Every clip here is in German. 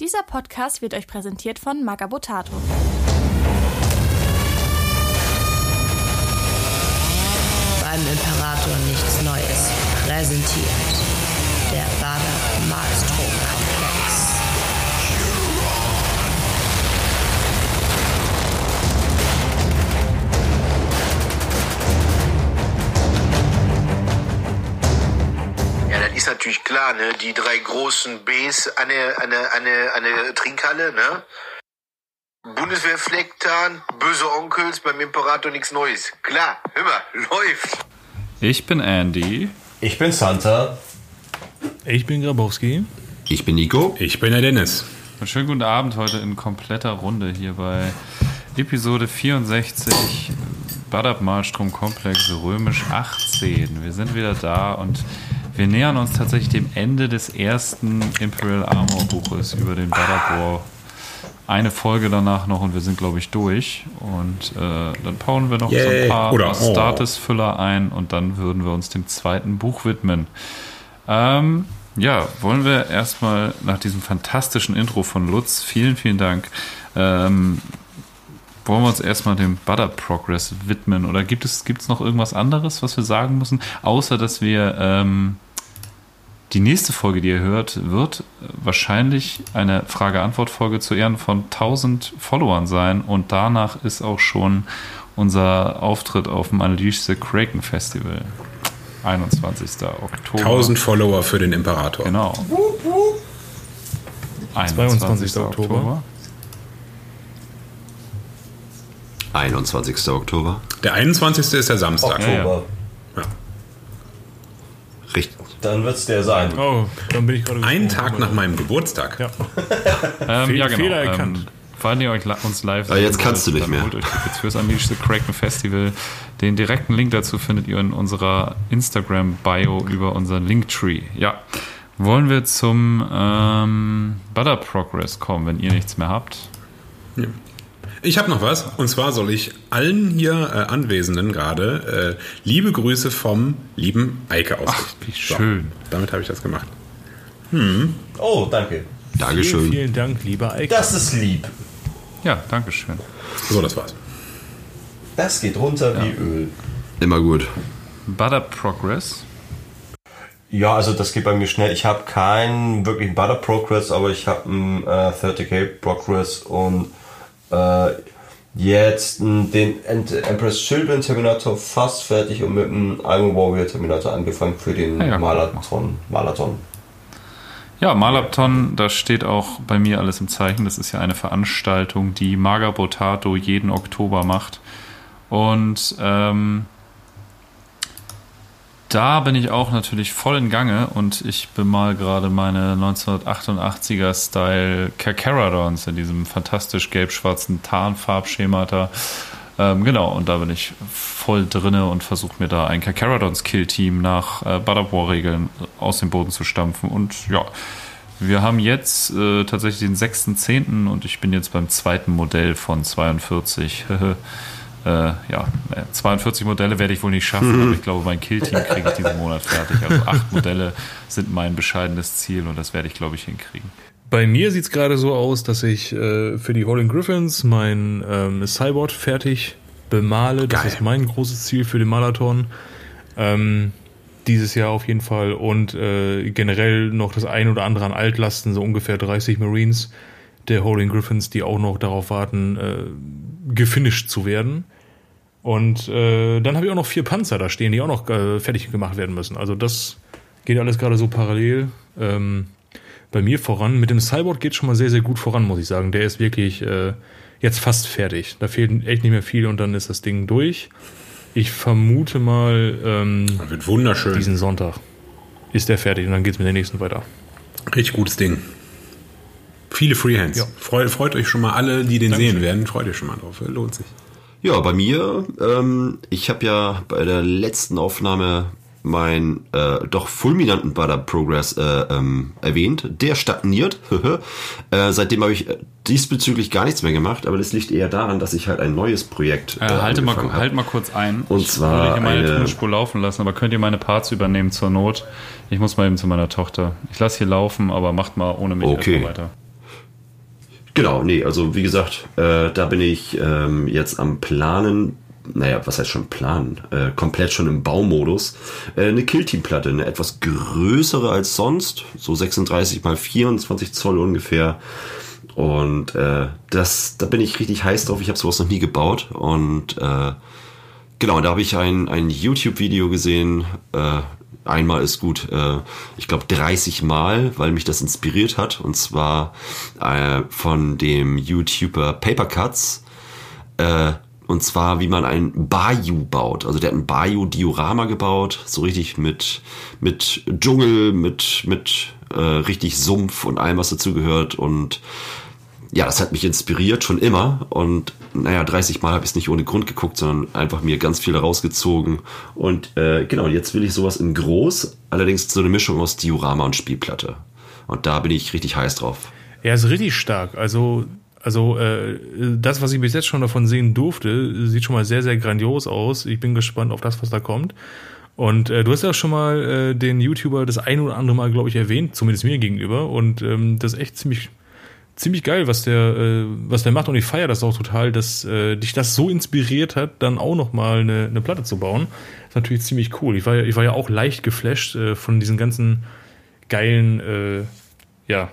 Dieser Podcast wird euch präsentiert von Magabotato. Beim Imperator nichts Neues. Präsentiert der Bader Malstrom ist natürlich klar, ne? Die drei großen Bs an der, an der, an der, an der Trinkhalle, ne? Bundeswehrflecktarn, böse Onkels, beim Imperator nichts Neues. Klar, hör mal, läuft. Ich bin Andy. Ich bin Santa. Ich bin Grabowski. Ich bin Nico. Ich bin der Dennis. Und schönen guten Abend heute in kompletter Runde hier bei Episode 64 Badab Malstrom Komplex Römisch 18. Wir sind wieder da und wir nähern uns tatsächlich dem Ende des ersten Imperial Armor Buches über den Badab War. Eine Folge danach noch und wir sind, glaube ich, durch. Und äh, dann bauen wir noch so ein Yay. paar Oder- oh. Status-Füller ein und dann würden wir uns dem zweiten Buch widmen. Ähm, ja, wollen wir erstmal nach diesem fantastischen Intro von Lutz, vielen, vielen Dank, ähm, wollen wir uns erstmal dem Butter Progress widmen oder gibt es gibt's noch irgendwas anderes, was wir sagen müssen, außer dass wir ähm, die nächste Folge, die ihr hört, wird wahrscheinlich eine Frage-Antwort-Folge zu Ehren von 1000 Followern sein und danach ist auch schon unser Auftritt auf dem Unleash the Kraken Festival. 21. Oktober. 1000 Follower für den Imperator. Genau. 22. Oktober. 21. Oktober. Der 21. ist der Samstag. Oktober. Richtig. Dann wird's der sein. Oh, dann bin ich gerade. Einen. Tag nach meinem Geburtstag. Ja. Ähm, ja, genau. Fehler erkannt. Ähm, falls ihr euch uns live Ah, jetzt kannst du nicht mehr. Holt euch Tickets fürs Unleash the Kraken Festival. Den direkten Link dazu findet ihr in unserer Instagram-Bio über unseren Linktree. Ja. Wollen wir zum ähm, Butter Progress kommen, wenn ihr nichts mehr habt? Ich habe noch was. Und zwar soll ich allen hier äh, Anwesenden gerade äh, liebe Grüße vom lieben Eike ausrichten. wie schön. damit habe ich das gemacht. Oh, danke. Dankeschön. Vielen, vielen Dank, lieber Eike. Das ist lieb. Ja, Dankeschön. So, das war's. Das geht runter wie Öl. Immer gut. Butter Progress. Ja, also das geht bei mir schnell. Ich habe keinen wirklichen Butter Progress, aber ich habe einen äh, 30k Progress und äh, jetzt den Empress Children Terminator fast fertig und mit dem Iron Warrior Terminator angefangen für den Ah ja, mal. Marathon. Marathon. Ja, Malapton, da steht auch bei mir alles im Zeichen. Das ist ja eine Veranstaltung, die Maga Botato jeden Oktober macht. Und ähm, da bin ich auch natürlich voll in Gange und ich bemal gerade meine 1988er Style Carcharodons in diesem fantastisch gelb-schwarzen Tarnfarbschemata. Ähm, genau, und da bin ich voll drinne und versuche mir da ein Carcharodons Kill-Team nach äh, Butterbohr-Regeln aus dem Boden zu stampfen. Und ja, wir haben jetzt äh, tatsächlich den 6.10. und ich bin jetzt beim zweiten Modell von 42. äh, ja, äh, 42 Modelle werde ich wohl nicht schaffen, aber ich glaube, mein Kill-Team kriege ich diesen Monat fertig. Also acht Modelle sind mein bescheidenes Ziel und das werde ich, glaube ich, hinkriegen. Bei mir sieht es gerade so aus, dass ich äh, für die Holding Griffins mein ähm, Cyborg fertig bemale. Das Geil. ist mein großes Ziel für den Marathon. Ähm, dieses Jahr auf jeden Fall. Und äh, generell noch das ein oder andere an Altlasten, so ungefähr 30 Marines der Holding Griffins, die auch noch darauf warten, äh, gefinisht zu werden. Und äh, dann habe ich auch noch vier Panzer da stehen, die auch noch äh, fertig gemacht werden müssen. Also das geht alles gerade so parallel. Ähm, bei mir voran. Mit dem Cyborg geht schon mal sehr, sehr gut voran, muss ich sagen. Der ist wirklich äh, jetzt fast fertig. Da fehlt echt nicht mehr viel und dann ist das Ding durch. Ich vermute mal, ähm, Das wird wunderschön. diesen Sonntag ist der fertig und dann geht's mit der nächsten weiter. Richtig gutes Ding. Viele Freehands. Ja. Freut, freut euch schon mal alle, die den sehen werden. Freut euch schon mal drauf. Lohnt sich. Ja, bei mir, ähm, ich habe ja bei der letzten Aufnahme meinen äh, doch fulminanten Butter Progress äh, ähm, erwähnt. Der stagniert. äh, seitdem habe ich äh, diesbezüglich gar nichts mehr gemacht, aber das liegt eher daran, dass ich halt ein neues Projekt Äh, halte mal, hab. halt mal kurz ein. Und ich zwar würde hier meine eine- Tonspur laufen lassen, aber könnt ihr meine Parts übernehmen zur Not? Ich muss mal eben zu meiner Tochter. Ich lasse hier laufen, aber macht mal ohne mich Okay. weiter. Genau, nee, also wie gesagt, äh, da bin ich ähm, jetzt am Planen, naja, was heißt schon planen? Äh, komplett schon im Baumodus. Äh, eine Killteam-Platte, eine etwas größere als sonst, so 36 mal 24 Zoll ungefähr. Und äh, das, da bin ich richtig heiß drauf. Ich habe sowas noch nie gebaut. Und äh, genau, da habe ich ein, ein YouTube-Video gesehen. Äh, einmal ist gut, äh, ich glaube 30 Mal, weil mich das inspiriert hat. Und zwar äh, von dem YouTuber Papercuts. Äh, und zwar, wie man ein Bayou baut. Also der hat ein Bayou-Diorama gebaut, so richtig mit, mit Dschungel, mit, mit äh, richtig Sumpf und allem, was dazugehört. Und ja, das hat mich inspiriert, schon immer. Und naja, 30 Mal habe ich es nicht ohne Grund geguckt, sondern einfach mir ganz viel rausgezogen. Und äh, genau, jetzt will ich sowas in groß, allerdings so eine Mischung aus Diorama und Spielplatte. Und da bin ich richtig heiß drauf. Er ist richtig stark. Also, also äh, das, was ich bis jetzt schon davon sehen durfte, sieht schon mal sehr, sehr grandios aus. Ich bin gespannt auf das, was da kommt. Und äh, du hast ja schon mal äh, den YouTuber das ein oder andere Mal, glaube ich, erwähnt, zumindest mir gegenüber. Und ähm, das ist echt ziemlich ziemlich geil, was der, äh, was der macht und ich feiere das auch total, dass äh, dich das so inspiriert hat, dann auch noch mal eine, eine Platte zu bauen. Ist natürlich ziemlich cool. Ich war ja, ich war ja auch leicht geflasht äh, von diesen ganzen geilen, äh, ja,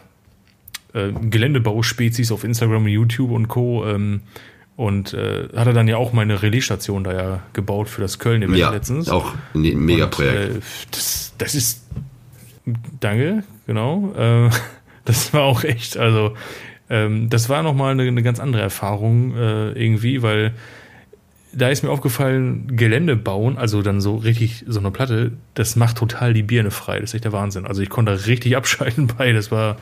äh, Geländebau-Spezies auf Instagram und YouTube und Co. Ähm, und äh, hat er dann ja auch meine Relaisstation da ja gebaut für das Köln-Event Ja, letztens. auch ein Mega-Projekt. Äh, das, das ist. Danke, genau. Äh, das war auch echt, also ähm, das war nochmal eine, eine ganz andere Erfahrung äh, irgendwie, weil da ist mir aufgefallen, Gelände bauen, also dann so richtig so eine Platte, das macht total die Birne frei. Das ist echt der Wahnsinn. Also ich konnte da richtig abschalten bei. Das war,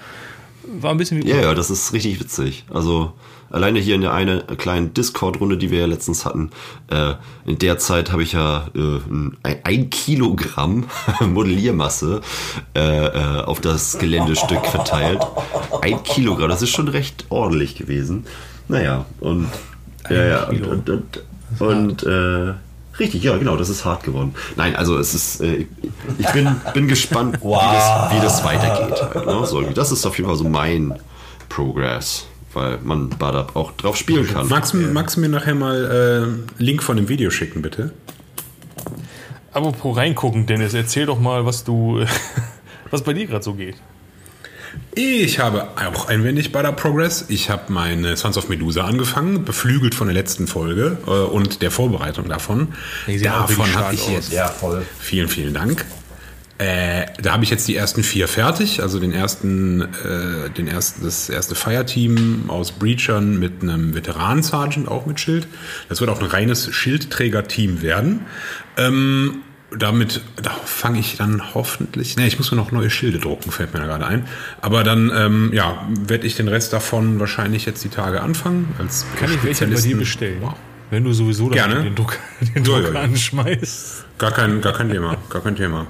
war ein bisschen wie. Ja, ja, das ist richtig witzig. Also alleine hier in der eine kleinen Discord-Runde, die wir ja letztens hatten, äh, in der Zeit habe ich ja äh, ein, Kilogramm Modelliermasse äh, äh, auf das Geländestück verteilt. Ein Kilogramm, das ist schon recht ordentlich gewesen. Naja, und ja, ja, und, und, und, und äh, richtig, ja, genau, das ist hart geworden. Nein, also es ist, äh, ich bin, bin gespannt, wie, das, wie das weitergeht. Halt, ne? so, das ist auf jeden Fall so mein Progress, weil man da auch drauf spielen kann. Magst, du- magst du mir nachher mal äh, Link von dem Video schicken, bitte? Apropos reingucken, Dennis, erzähl doch mal, was du, was bei dir gerade so geht. Ich habe auch ein wenig bei der Progress. Ich habe meine Sons of Medusa angefangen, beflügelt von der letzten Folge äh, und der Vorbereitung davon. Davon habe ich aus. jetzt. Ja, voll. Vielen, vielen Dank. Äh, da habe ich jetzt die ersten vier fertig, also den ersten, äh, den ersten, das erste Fireteam aus Breachern mit einem Veteranen-Sergeant, auch mit Schild. Das wird auch ein reines Schildträger-Team werden. Ähm, damit da fange ich dann hoffentlich. Ne, ich muss mir noch neue Schilde drucken, fällt mir da gerade ein. Aber dann, ähm, ja, werde ich den Rest davon wahrscheinlich jetzt die Tage anfangen. Als Kann ich welche bei dir bestellen? Wow. Wenn du sowieso den Drucker, den Ja, Drucker ja, ja. anschmeißt. Gar kein, gar kein Thema, gar kein Thema.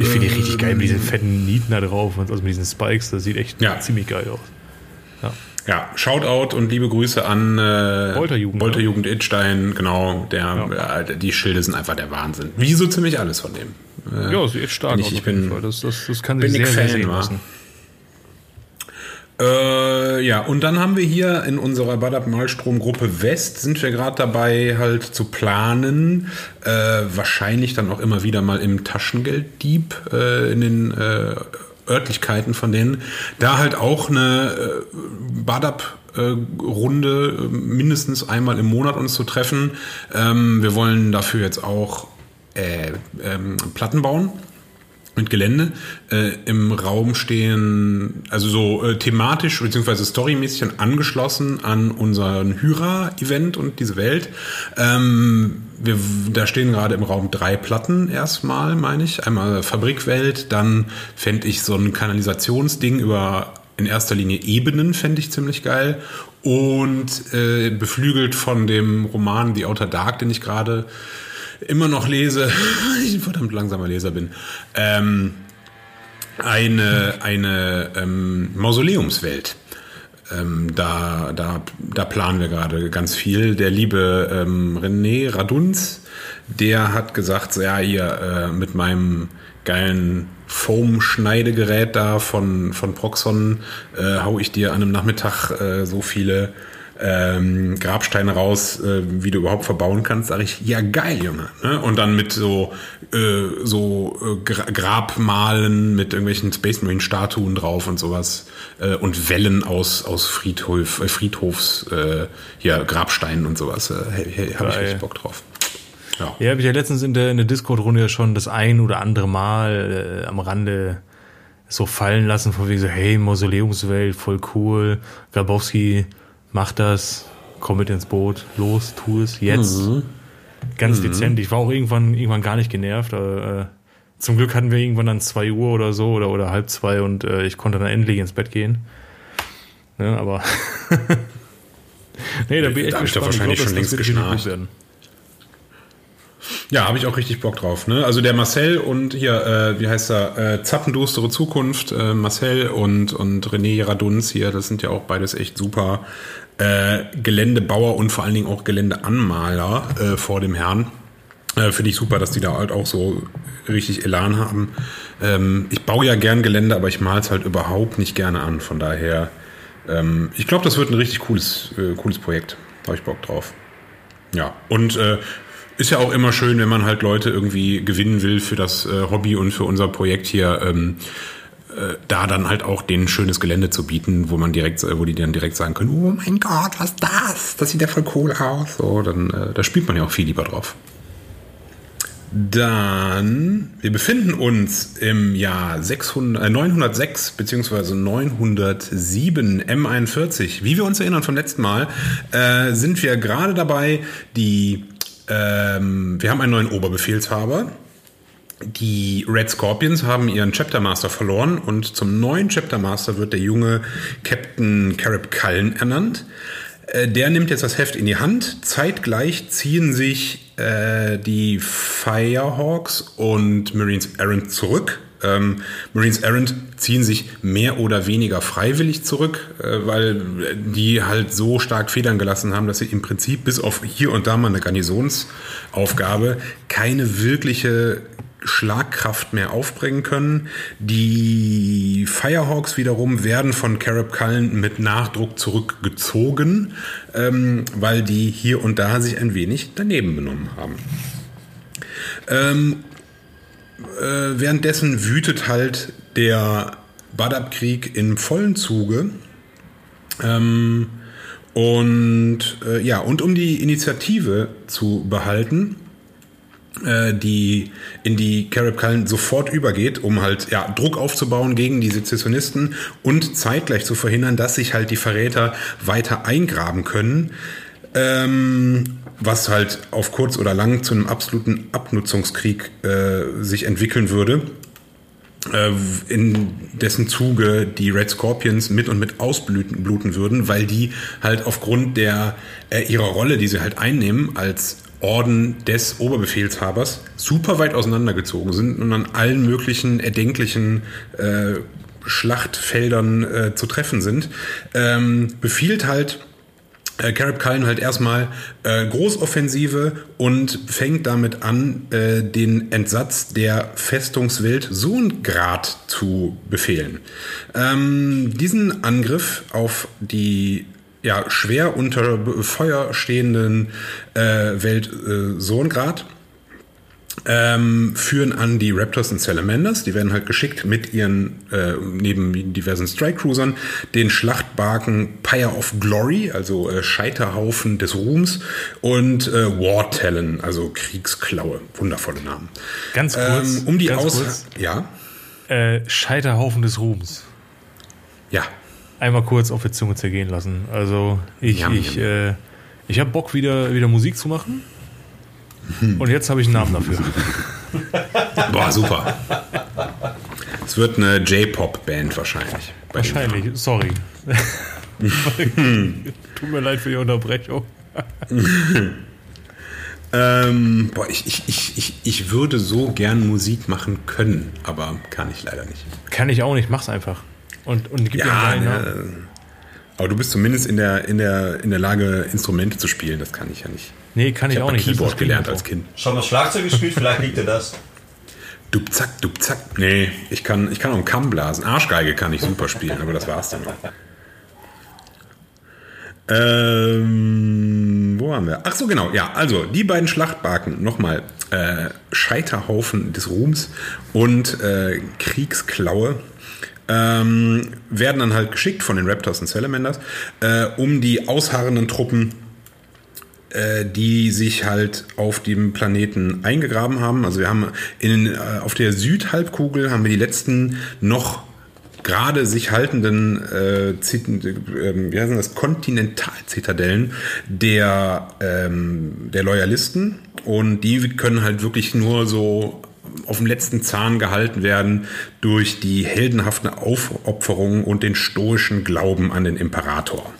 Ich finde die richtig geil mit diesen fetten Nieten da drauf, also mit diesen Spikes, das sieht echt Ja. ziemlich geil aus. Ja, Shoutout und liebe Grüße an äh, Bolterjugend, Bolterjugend Idstein, genau, der, äh, die Schilde sind einfach der Wahnsinn. Wie so ziemlich alles von dem. Äh, Ja, sieht echt stark bin ich- aus. ich bin- Fall. Das, das, das kann bin sich ich sehr, sehr Fan, sehen wa? lassen. Äh, ja, und dann haben wir hier in unserer Badab Malstrom Gruppe West sind wir gerade dabei halt zu planen, äh, wahrscheinlich dann auch immer wieder mal im Taschengelddieb äh, in den äh, Örtlichkeiten von denen, da halt auch eine äh, Badab äh, Runde mindestens einmal im Monat uns zu treffen. Ähm, wir wollen dafür jetzt auch äh, ähm, Platten bauen mit Gelände äh, im Raum stehen, also so äh, thematisch bzw. storymäßig angeschlossen an unseren Hyra-Event und diese Welt. Ähm, wir, da stehen gerade im Raum drei Platten erstmal, meine ich. Einmal Fabrikwelt, dann fände ich so ein Kanalisationsding über in erster Linie Ebenen, fände ich ziemlich geil. Und äh, beflügelt von dem Roman The Outer Dark, den ich gerade immer noch lese, ich ein verdammt langsamer Leser bin, ähm, eine, eine ähm, Mausoleumswelt. Ähm, da, da, da planen wir gerade ganz viel. Der liebe ähm, René Radunz, der hat gesagt, ja, hier äh, mit meinem geilen Foam-Schneidegerät da von, von Proxon äh, hau ich dir an einem Nachmittag äh, so viele ähm, Grabsteine raus, äh, wie du überhaupt verbauen kannst, sage ich, ja geil, Junge. Ne? Und dann mit so, äh, so äh, Gra Grabmalen mit irgendwelchen Space Marine Statuen drauf und sowas äh, und Wellen aus, aus Friedhof, äh, Friedhofs, äh, hier Grabsteinen und sowas. Äh, hey, habe ich richtig Bock drauf. Ja. Ja, habe ich ja letztens in der, in der Discord-Runde ja schon das ein oder andere Mal äh, am Rande so fallen lassen, von wegen so, hey, Mausoleumswelt, voll cool, Grabowski, mach das, komm mit ins Boot, los, tu es, jetzt. Ganz dezent. Ich war auch irgendwann, irgendwann gar nicht genervt. Äh, zum Glück hatten wir irgendwann dann zwei Uhr oder so oder, oder halb zwei und äh, ich konnte dann endlich ins Bett gehen. Ne, aber nee, da bin ich echt Da hab ich gespannt. wahrscheinlich glaub, schon längst geschnarcht. Ja, habe ich auch richtig Bock drauf. Ne? Also der Marcel und hier, äh, wie heißt er, äh, Zappendustere Zukunft, äh, Marcel und, und René Radunz hier, das sind ja auch beides echt super äh, Geländebauer und vor allen Dingen auch Geländeanmaler äh, vor dem Herrn. Äh, Finde ich super, dass die da halt auch so richtig Elan haben. Ähm, ich baue ja gern Gelände, aber ich mal's halt überhaupt nicht gerne an. Von daher, ähm, ich glaube, das wird ein richtig cooles, äh, cooles Projekt. Da habe ich Bock drauf. Ja, und äh, ist ja auch immer schön, wenn man halt Leute irgendwie gewinnen will für das äh, Hobby und für unser Projekt hier, ähm, äh, da dann halt auch denen schönes Gelände zu bieten, wo man direkt, äh, wo die dann direkt sagen können, oh mein Gott, was ist das? Das sieht ja voll cool aus. So, dann äh, da spielt man ja auch viel lieber drauf. Dann, wir befinden uns im Jahr 600, äh, 906 bzw. 907 M41. Wie wir uns erinnern vom letzten Mal, äh, sind wir gerade dabei, die, ähm, wir haben einen neuen Oberbefehlshaber. Die Red Scorpions haben ihren Chapter Master verloren und zum neuen Chapter Master wird der junge Captain Carib Cullen ernannt. Äh, Der nimmt jetzt das Heft in die Hand. Zeitgleich ziehen sich äh, die Firehawks und Marines Errant zurück. Ähm, Marines Errant ziehen sich mehr oder weniger freiwillig zurück, äh, weil die halt so stark Federn gelassen haben, dass sie im Prinzip bis auf hier und da mal eine Garnisonsaufgabe keine wirkliche Schlagkraft mehr aufbringen können. Die Firehawks wiederum werden von Carib Cullen mit Nachdruck zurückgezogen, ähm, weil die hier und da sich ein wenig daneben benommen haben. Ähm, äh, währenddessen wütet halt der Badab-Krieg im vollen Zuge. Ähm, und äh, ja, und um die Initiative zu behalten, äh, die in die Carib Cullen sofort übergeht, um halt ja, Druck aufzubauen gegen die Sezessionisten und zeitgleich zu verhindern, dass sich halt die Verräter weiter eingraben können. Ähm, was halt auf kurz oder lang zu einem absoluten Abnutzungskrieg äh, sich entwickeln würde äh, in dessen Zuge die Red Scorpions mit und mit ausbluten bluten würden, weil die halt aufgrund der äh, ihrer Rolle, die sie halt einnehmen als Orden des Oberbefehlshabers, super weit auseinandergezogen sind und an allen möglichen erdenklichen äh, Schlachtfeldern äh, zu treffen sind, ähm, befiehlt halt äh, Carib Cullen halt erstmal äh, Großoffensive und fängt damit an, äh, den Entsatz der Festungswelt Sohngrad zu befehlen. Ähm, diesen Angriff auf die ja, schwer unter Feuer stehenden äh, Welt äh, Sohngrad ähm, führen an die Raptors und Salamanders. Die werden halt geschickt mit ihren, äh, neben diversen Strike Cruisern, den Schlachtbarken Pyre of Glory, also äh, Scheiterhaufen des Ruhms, und äh, War Talon, also Kriegsklaue. Wundervolle Namen. Ganz kurz. Ähm, um die ganz Aus... kurz. Ja, Äh, Scheiterhaufen des Ruhms. ja. Einmal kurz auf die Zunge zergehen lassen. Also ich, Jam, ich, äh, ich habe Bock wieder, wieder Musik zu machen. Und jetzt habe ich einen Namen dafür. Boah, super. Es wird eine J-Pop-Band wahrscheinlich. Wahrscheinlich, sorry. Tut mir leid für die Unterbrechung. Ähm, boah, ich, ich, ich, ich, ich würde so gern Musik machen können, aber kann ich leider nicht. Kann ich auch nicht, mach's einfach. Und, und gib Ja, mir ne, aber du bist zumindest in der, in, der, in der Lage, Instrumente zu spielen. Das kann ich ja nicht. Nee, kann ich, Ich auch habe nicht. das Keyboard ist gelernt als Kind. Schon mal Schlagzeug gespielt, vielleicht liegt dir das. Dup zack, dup zack. Nee, ich kann, ich kann auch einen Kamm blasen. Arschgeige kann ich super spielen, aber das war's dann auch. Ähm, wo waren wir? Ach so, genau. Ja, also die beiden Schlachtbarken, nochmal, äh, Scheiterhaufen des Ruhms und äh, Kriegsklaue ähm, werden dann halt geschickt von den Raptors und Salamanders, äh, um die ausharrenden Truppen die sich halt auf dem Planeten eingegraben haben. Also wir haben in, äh, auf der Südhalbkugel haben wir die letzten noch gerade sich haltenden äh, Zit- äh, wie heißen das Kontinentalzitadellen der ähm, der Loyalisten und die können halt wirklich nur so auf dem letzten Zahn gehalten werden durch die heldenhafte Aufopferung und den stoischen Glauben an den Imperator.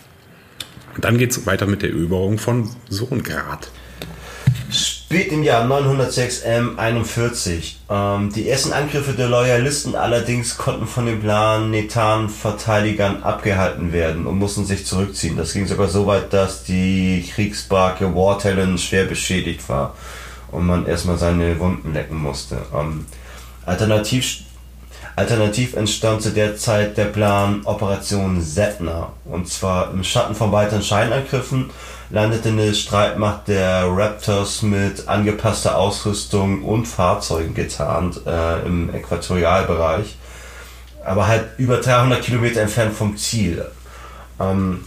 Und dann geht es weiter mit der Eroberung von Sohngrad. Spät im Jahr 906 M41. Ähm, die ersten Angriffe der Loyalisten allerdings konnten von den planetaren Verteidigern abgehalten werden und mussten sich zurückziehen. Das ging sogar so weit, dass die Kriegsbarke War Talon schwer beschädigt war und man erstmal seine Wunden lecken musste. Ähm, alternativ, alternativ entstand zu der Zeit der Plan Operation Setna. Und zwar im Schatten von weiteren Scheinangriffen landete eine Streitmacht der Raptors mit angepasster Ausrüstung und Fahrzeugen getarnt äh, im Äquatorialbereich, aber halt über 300 Kilometer entfernt vom Ziel. Ähm,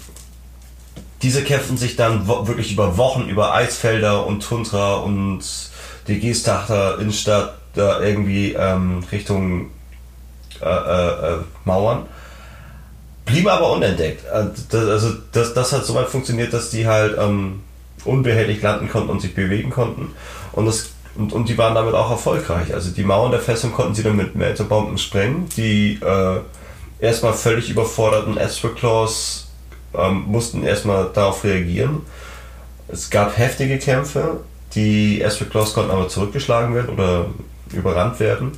diese kämpfen sich dann wirklich über Wochen über Eisfelder und Tundra und die Geestachter Innenstadt da irgendwie ähm, Richtung äh, äh, äh, Mauern. Blieben aber unentdeckt. Äh, das, also das, das hat soweit funktioniert, dass die halt ähm, unbehelligt landen konnten und sich bewegen konnten. Und, das, und, und die waren damit auch erfolgreich. Also die Mauern der Festung konnten sie dann mit Melterbomben sprengen. Die äh, erstmal völlig überforderten Astroclaws ähm, mussten erstmal darauf reagieren. Es gab heftige Kämpfe. Die Astroclaws konnten aber zurückgeschlagen werden oder überrannt werden.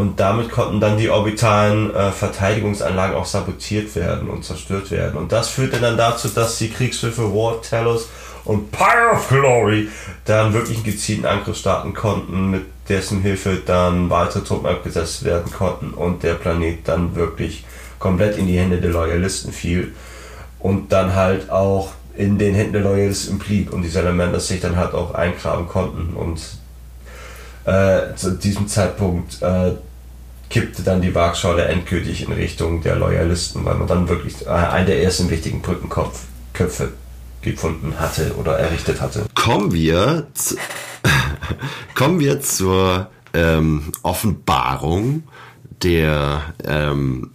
Und damit konnten dann die orbitalen äh, Verteidigungsanlagen auch sabotiert werden und zerstört werden. Und das führte dann dazu, dass die Kriegsschiffe War, Talos und Pyre of Glory dann wirklich einen gezielten Angriff starten konnten, mit dessen Hilfe dann weitere Truppen abgesetzt werden konnten und der Planet dann wirklich komplett in die Hände der Loyalisten fiel und dann halt auch in den Händen der Loyalisten blieb und die Salamanders sich dann halt auch eingraben konnten und äh, zu diesem Zeitpunkt äh, kippte dann die Waagschale endgültig in Richtung der Loyalisten, weil man dann wirklich äh, einen der ersten wichtigen Brückenkopfköpfe gefunden hatte oder errichtet hatte. Kommen wir, zu, kommen wir zur ähm, Offenbarung der ähm,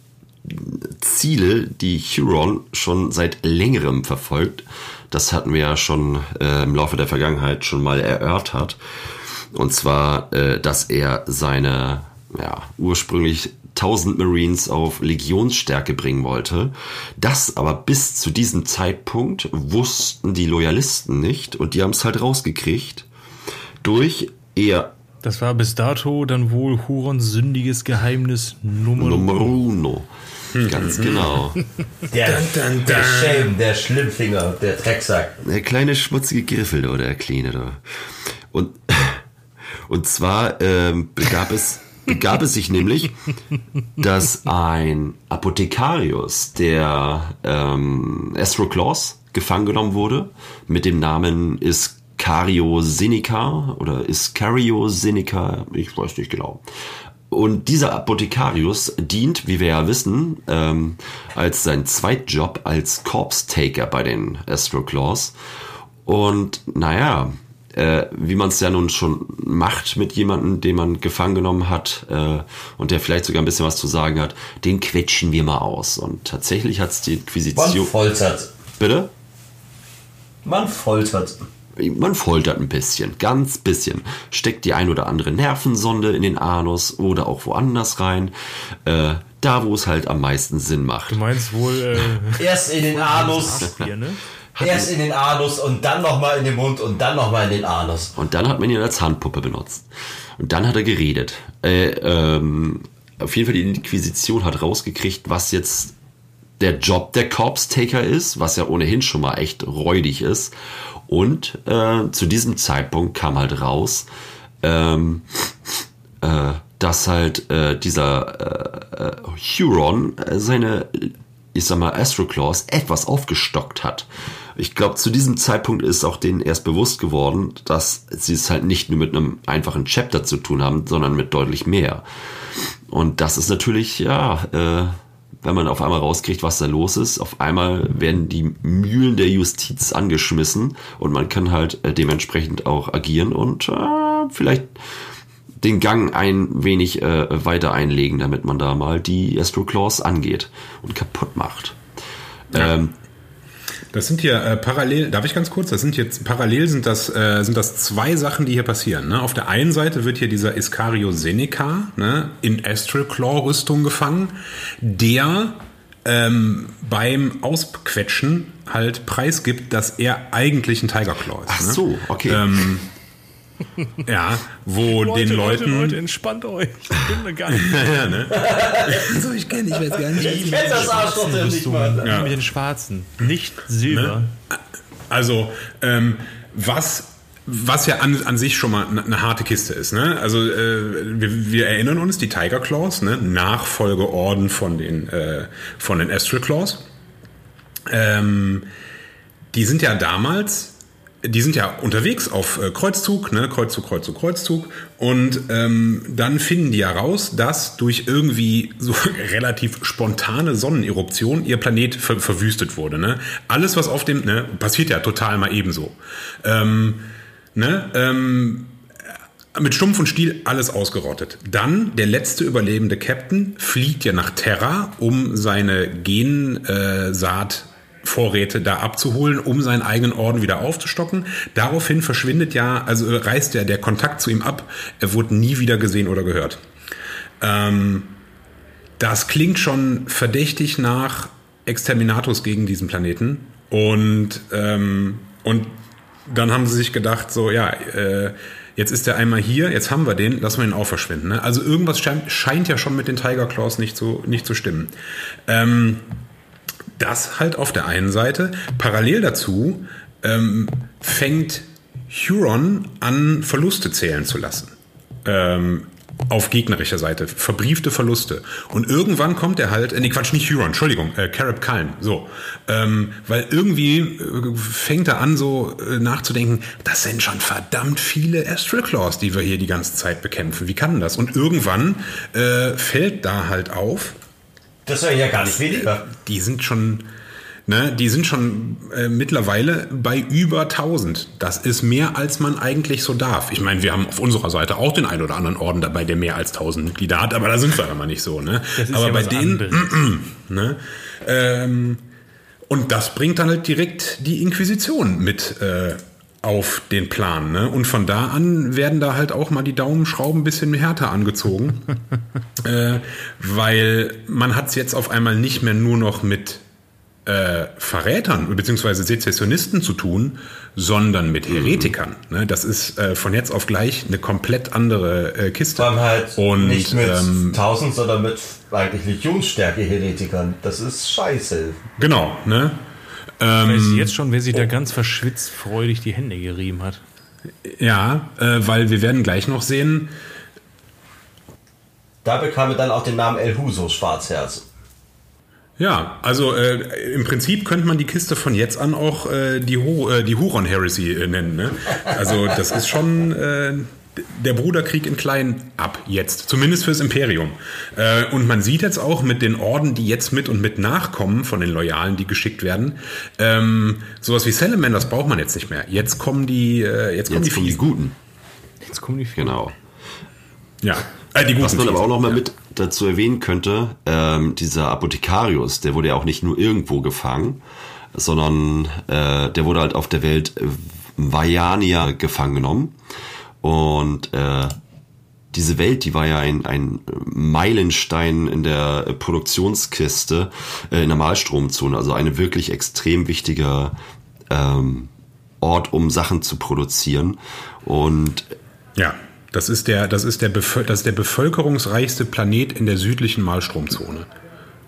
Ziele, die Huron schon seit längerem verfolgt. Das hatten wir ja schon äh, im Laufe der Vergangenheit schon mal erörtert. Und zwar, äh, dass er seine ja, ursprünglich 1000 Marines auf Legionsstärke bringen wollte. Das aber bis zu diesem Zeitpunkt wussten die Loyalisten nicht und die haben es halt rausgekriegt durch eher Das war bis dato dann wohl Hurons sündiges Geheimnis Nummer, Nummer uno. Ganz genau. Der, der Shame, der Schlimmfinger, der Drecksack. Der kleine schmutzige Griffel da, der Kleine da. Und, und zwar ähm, begab, es, begab es sich nämlich, dass ein Apothekarius der ähm, Astroclaws gefangen genommen wurde mit dem Namen Iscario Seneca oder Iscario Seneca, ich weiß nicht genau. Und dieser Apothekarius dient, wie wir ja wissen, ähm, als sein Zweitjob als Corpse Taker bei den Astroclaws. Und naja, äh, wie man es ja nun schon macht mit jemandem, den man gefangen genommen hat äh, und der vielleicht sogar ein bisschen was zu sagen hat, den quetschen wir mal aus. Und tatsächlich hat es die Man Inquisition. foltert. Bitte? Man foltert. Man foltert ein bisschen, ganz bisschen. Steckt die ein oder andere Nervensonde in den Anus oder auch woanders rein. Äh, da, wo es halt am meisten Sinn macht. Du meinst wohl äh, Erst in den Anus, Aschbier, ne? Erst in den Anus und dann nochmal in den Mund und dann nochmal in den Anus. Und dann hat man ihn als Handpuppe benutzt. Und dann hat er geredet. Äh, ähm, auf jeden Fall die Inquisition hat rausgekriegt, was jetzt der Job der Corpse Taker ist, was ja ohnehin schon mal echt räudig ist. Und äh, zu diesem Zeitpunkt kam halt raus, ähm, äh, dass halt äh, dieser äh, äh, Huron seine, ich sag mal, Astroclaws etwas aufgestockt hat. Ich glaube, zu diesem Zeitpunkt ist auch denen erst bewusst geworden, dass sie es halt nicht nur mit einem einfachen Chapter zu tun haben, sondern mit deutlich mehr. Und das ist natürlich, ja, äh, wenn man auf einmal rauskriegt, was da los ist, auf einmal werden die Mühlen der Justiz angeschmissen und man kann halt äh, dementsprechend auch agieren und äh, vielleicht den Gang ein wenig äh, weiter einlegen, damit man da mal die Astro Claws angeht und kaputt macht. Ja. Ähm, Das sind hier äh, parallel, darf ich ganz kurz, das sind jetzt parallel sind das, äh, sind das zwei Sachen, die hier passieren. Ne? Auf der einen Seite wird hier dieser Iscario Seneca ne, in Astral Claw Rüstung gefangen, der ähm, beim Ausquetschen halt preisgibt, dass er eigentlich ein Tiger Claw ist. ach ne? so, okay. Ähm, ja, wo den Leuten. Leute, Leute, entspannt euch. Ich bin mir gar nicht. ja, ne? so, ich kenne, ich weiß gar nicht. Ich kenn das Arschloch der nicht mal. Ja. Mit den Schwarzen, nicht Silber. Also, ähm, was, was ja an, an sich schon mal eine, eine harte Kiste ist. Ne? Also, äh, wir, wir erinnern uns, die Tiger Claws, ne? Nachfolgeorden von den, äh, von den Astral Claws. Ähm, die sind ja damals, die sind ja unterwegs auf äh, Kreuzzug, ne? Kreuzzug, Kreuzzug, Kreuzzug. Und ähm, dann finden die ja raus, dass durch irgendwie so relativ spontane Sonneneruption ihr Planet ver verwüstet wurde. Ne? Alles, was auf dem, ne, passiert ja total mal ebenso. Ähm, ne, ähm, mit Stumpf und Stiel alles ausgerottet. Dann der letzte überlebende Captain fliegt ja nach Terra, um seine Gensaat Vorräte da abzuholen, um seinen eigenen Orden wieder aufzustocken. Daraufhin verschwindet ja, also reißt ja der Kontakt zu ihm ab. Er wurde nie wieder gesehen oder gehört. Ähm, das klingt schon verdächtig nach Exterminatus gegen diesen Planeten. Und, ähm, und dann haben sie sich gedacht, so, ja, äh, jetzt ist der einmal hier, jetzt haben wir den, lassen wir ihn auch verschwinden. Ne? Also irgendwas scheint, scheint ja schon mit den Tiger Claws nicht zu, nicht zu stimmen. Ähm, das halt auf der einen Seite. Parallel dazu ähm, fängt Huron an, Verluste zählen zu lassen. Ähm, auf gegnerischer Seite. Verbriefte Verluste. Und irgendwann kommt er halt, äh, nee, Quatsch, nicht Huron, Entschuldigung, äh, Carib Cullen, so. Ähm, weil irgendwie äh, fängt er an, so äh, nachzudenken, das sind schon verdammt viele Astral Claws, die wir hier die ganze Zeit bekämpfen. Wie kann das? Und irgendwann äh, fällt da halt auf, Das wäre ja gar nicht weniger. die sind schon, ne, die sind schon äh, mittlerweile bei über 1000. Das ist mehr, als man eigentlich so darf. Ich meine, wir haben auf unserer Seite auch den einen oder anderen Orden dabei, der mehr als 1000 Mitglieder hat, aber da sind wir aber nicht so, ne? Das ist aber ja bei denen, anderes. ne? Ähm, und das bringt dann halt direkt die Inquisition mit äh, auf den Plan. Ne? Und von da an werden da halt auch mal die Daumenschrauben ein bisschen härter angezogen. äh, weil man hat es jetzt auf einmal nicht mehr nur noch mit äh, Verrätern bzw. Sezessionisten zu tun, sondern mit Heretikern. Ne? Das ist äh, von jetzt auf gleich eine komplett andere äh, Kiste. Allem halt Und, nicht mit ähm, 1000, sondern mit eigentlich Legionsstärke-Heretikern. Das ist scheiße. Genau, ne? Ich weiß Ähm, jetzt schon, wer sich da ganz verschwitzt freudig die Hände gerieben hat. ja, äh, weil wir werden gleich noch sehen, Da bekam er dann auch den Namen El Huso, Schwarzherz. Ja, also äh, im Prinzip könnte man die Kiste von jetzt an auch äh, die, Hu äh, die Huron Heresy äh, nennen. Ne? Also das ist schon äh, der Bruderkrieg in klein ab jetzt, zumindest fürs Imperium. Äh, und man sieht jetzt auch mit den Orden, die jetzt mit und mit nachkommen von den Loyalen, die geschickt werden, ähm, sowas wie Salamanders braucht man jetzt nicht mehr. Jetzt kommen die, äh, jetzt kommen Jetzt die, kommen die Fiesen. Guten. Jetzt kommen die Genau. Ja, äh, die guten Was man aber Fiesen. auch noch mal mit dazu erwähnen könnte, ähm, dieser Apothekarius, der wurde ja auch nicht nur irgendwo gefangen, sondern äh, der wurde halt auf der Welt Vajania gefangen genommen. Und äh, diese Welt, die war ja ein, ein Meilenstein in der Produktionskiste äh, in der Malstromzone, also eine wirklich extrem wichtige ähm, Ort, um Sachen zu produzieren. Und Ja, das ist der, das ist der, das ist der bevölkerungsreichste Planet in der südlichen Malstromzone.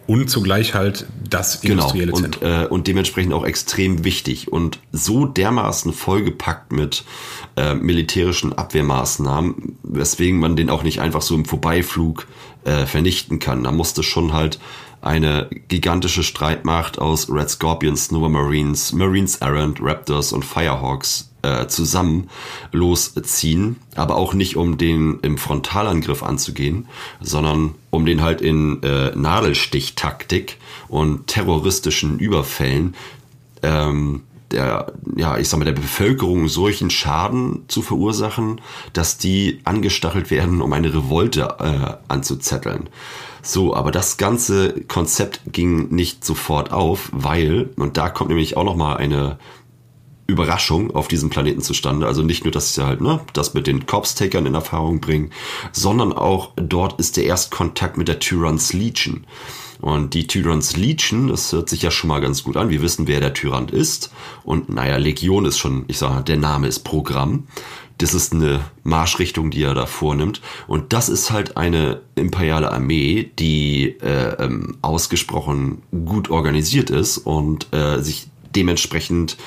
Und zugleich halt das Genau. industrielle Und, Zentrum. äh, und dementsprechend auch extrem wichtig und so dermaßen vollgepackt mit äh, militärischen Abwehrmaßnahmen, weswegen man den auch nicht einfach so im Vorbeiflug äh, vernichten kann. Da musste schon halt eine gigantische Streitmacht aus Red Scorpions, Nova Marines, Marines Errant, Raptors und Firehawks äh, zusammen losziehen, aber auch nicht um den im Frontalangriff anzugehen, sondern um den halt in äh, Nadelstichtaktik und terroristischen Überfällen ähm, der, ja, ich sag mal, der Bevölkerung solchen Schaden zu verursachen, dass die angestachelt werden, um eine Revolte äh, anzuzetteln. So, aber das ganze Konzept ging nicht sofort auf, weil, und da kommt nämlich auch noch mal eine Überraschung auf diesem Planeten zustande. Also nicht nur, dass sie halt ne, das mit den Corpse-Takern in Erfahrung bringen, sondern auch dort ist der Erstkontakt mit der Tyrants Legion. Und die Tyrants Legion, das hört sich ja schon mal ganz gut an. Wir wissen, wer der Tyrant ist. Und naja, Legion ist schon, ich sage, der Name ist Programm. Das ist eine Marschrichtung, die er da vornimmt. Und das ist halt eine imperiale Armee, die äh, ähm, ausgesprochen gut organisiert ist und äh, sich dementsprechend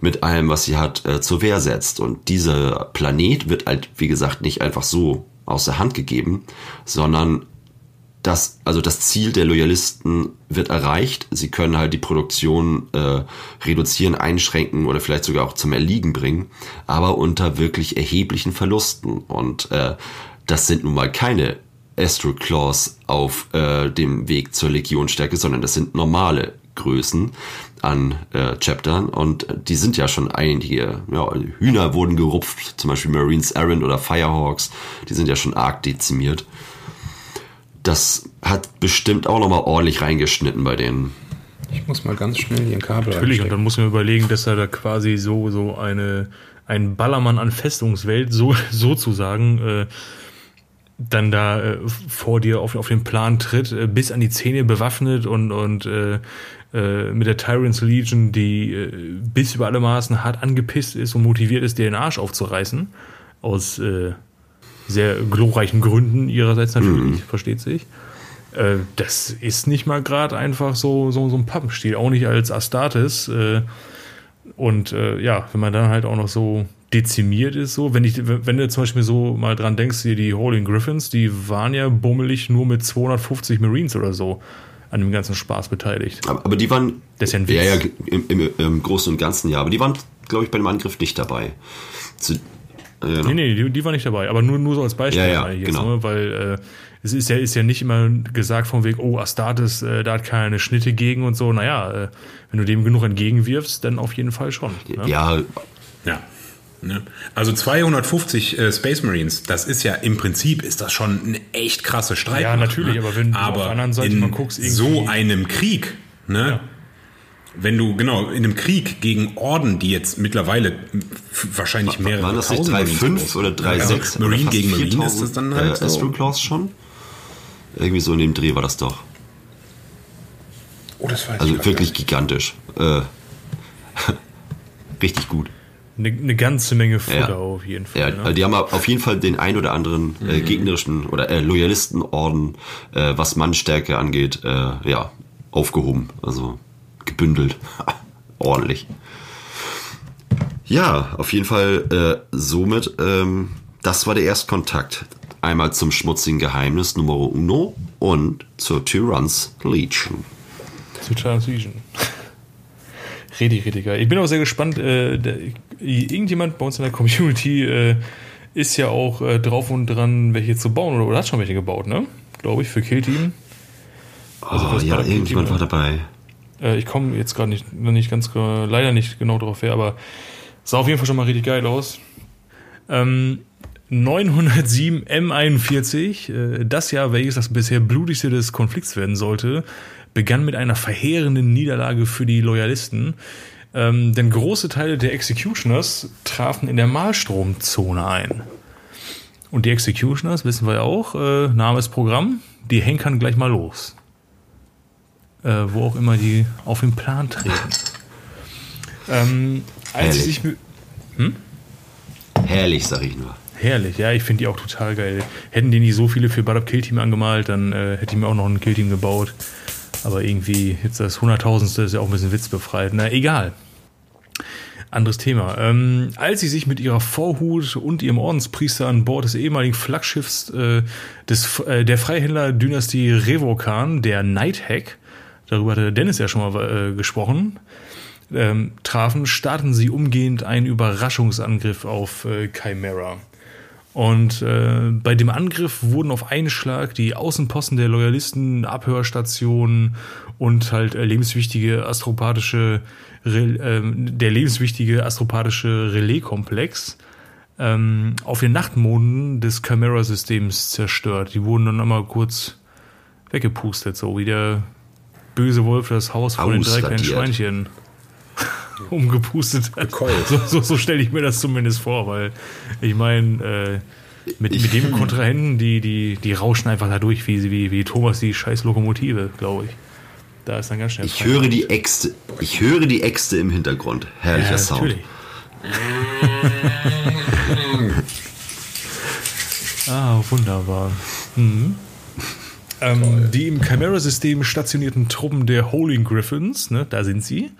mit allem, was sie hat, äh, zur Wehr setzt. Und dieser Planet wird halt, wie gesagt, nicht einfach so aus der Hand gegeben, sondern das, also das Ziel der Loyalisten wird erreicht. Sie können halt die Produktion äh, reduzieren, einschränken oder vielleicht sogar auch zum Erliegen bringen, aber unter wirklich erheblichen Verlusten. Und äh, das sind nun mal keine Astro Claws auf äh, dem Weg zur Legionstärke, sondern das sind normale Größen an äh, Chaptern und die sind ja schon einige. Ja, Hühner wurden gerupft, zum Beispiel Marines Errant oder Firehawks, die sind ja schon arg dezimiert. Das hat bestimmt auch nochmal ordentlich reingeschnitten bei denen. Ich muss mal ganz schnell hier ein Kabel Natürlich, und dann muss man überlegen, dass er da quasi so, so eine, ein Ballermann an Festungswelt, so, sozusagen, äh, dann da äh, vor dir auf, auf den Plan tritt, äh, bis an die Zähne bewaffnet und, und äh, äh, mit der Tyrants Legion, die äh, bis über alle Maßen hart angepisst ist und motiviert ist, dir den Arsch aufzureißen. Aus äh, sehr glorreichen Gründen ihrerseits natürlich, versteht sich. Äh, das ist nicht mal gerade einfach so, so, so ein Pappenstiel, auch nicht als Astartes. Äh, und ja, wenn man dann halt auch noch so dezimiert ist, so, wenn ich, wenn du zum Beispiel so mal dran denkst, hier die Holding Griffins, die waren ja bummelig nur mit 250 Marines oder so an dem ganzen Spaß beteiligt. Aber, aber die waren. Das ist ja ein Witz. Ja, ja, im, im, im Großen und Ganzen ja. Aber die waren, glaube ich, bei dem Angriff nicht dabei. Zu, äh, Nee, nee, die, die war nicht dabei, aber nur, nur so als Beispiel, Ja, ja, ich genau. ne? weil äh, es ist ja, ist ja nicht immer gesagt von wegen, oh, Astartes, äh, da hat keine Schnitte gegen und so. Naja, äh, wenn du dem genug entgegenwirfst, dann auf jeden Fall schon. Ne? Ja, Ja. Ne? Also 250 äh, Space Marines, das ist ja im Prinzip ist das schon eine echt krasse Streitmacht. Ja, natürlich, ne? aber wenn du auf der anderen Seite in mal guckst, irgendwie- so einem Krieg, ne? Ja. Wenn du genau in einem Krieg gegen Orden, die jetzt mittlerweile wahrscheinlich mehrere waren das nicht tausend Marines 3,5 groß oder 3,6? Also Marine oder gegen Marine ist das dann halt äh, Astro so. Claws schon? Irgendwie so in dem Dreh war das doch. Oh, das weiß Also ich wirklich gigantisch. Äh, richtig gut. Eine, eine ganze Menge Futter Ja. auf jeden Fall. Ja, ne? also die haben auf jeden Fall den ein oder anderen Mhm. äh, gegnerischen oder äh, Loyalistenorden, äh, was Mannstärke angeht, äh, ja, aufgehoben. Also gebündelt. Ordentlich. Ja, auf jeden Fall äh, somit, ähm, das war der Erstkontakt. Einmal zum schmutzigen Geheimnis Nummer uno und zur Tyrants Legion. Zu Transition. Richtig, richtig geil. Ich bin auch sehr gespannt. Äh, irgendjemand bei uns in der Community äh, ist ja auch äh, drauf und dran, welche zu bauen oder, oder hat schon welche gebaut, ne? Glaube ich, für Killteam. Also Oh, ja, irgendjemand war dabei. Äh, ich komme jetzt gerade nicht, nicht ganz, äh, leider nicht genau drauf her, aber sah auf jeden Fall schon mal richtig geil aus. Ähm, 907 M41, äh, das Jahr, welches das bisher blutigste des Konflikts werden sollte, begann mit einer verheerenden Niederlage für die Loyalisten. Ähm, denn große Teile der Executioners trafen in der Malstromzone ein. Und die Executioners, wissen wir ja auch, äh, Name ist Programm, die henkern gleich mal los. Äh, wo auch immer die auf den Plan treten. Ähm, als Herrlich. sich mü- Herrlich, sag ich nur. Herrlich, ja, ich finde die auch total geil. Hätten die nicht so viele für Bad Up Kill Team angemalt, dann äh, hätte ich mir auch noch ein Kill Team gebaut. Aber irgendwie jetzt das Hunderttausendste ist ja auch ein bisschen witzbefreit. Na, egal. Anderes Thema. Ähm, als sie sich mit ihrer Vorhut und ihrem Ordenspriester an Bord des ehemaligen Flaggschiffs äh, des, äh, der Freihändler-Dynastie Revokan, der Nighthack, darüber hatte Dennis ja schon mal äh, gesprochen, ähm, trafen, starten sie umgehend einen Überraschungsangriff auf äh, Chimera. Und äh, bei dem Angriff wurden auf einen Schlag die Außenposten der Loyalisten, Abhörstationen und halt äh, lebenswichtige astropathische, äh, der lebenswichtige astropathische Relaiskomplex ähm, auf den Nachtmonden des Chimera-Systems zerstört. Die wurden dann einmal kurz weggepustet, so wie der böse Wolf das Haus von den drei kleinen. Schweinchen umgepustet hat. So, so, so stelle ich mir das zumindest vor, weil ich meine, äh, mit, mit dem Kontrahenten, die, die, die rauschen einfach da durch, wie, wie, wie Thomas die scheiß Lokomotive, glaube ich. Da ist dann ganz schnell. Ich höre die Äxte. Ich höre die Äxte im Hintergrund. Herrlicher ja, Sound. ah, wunderbar. Mhm. Ähm, die im Chimera-System stationierten Truppen der Holy Griffins, ne, da sind sie,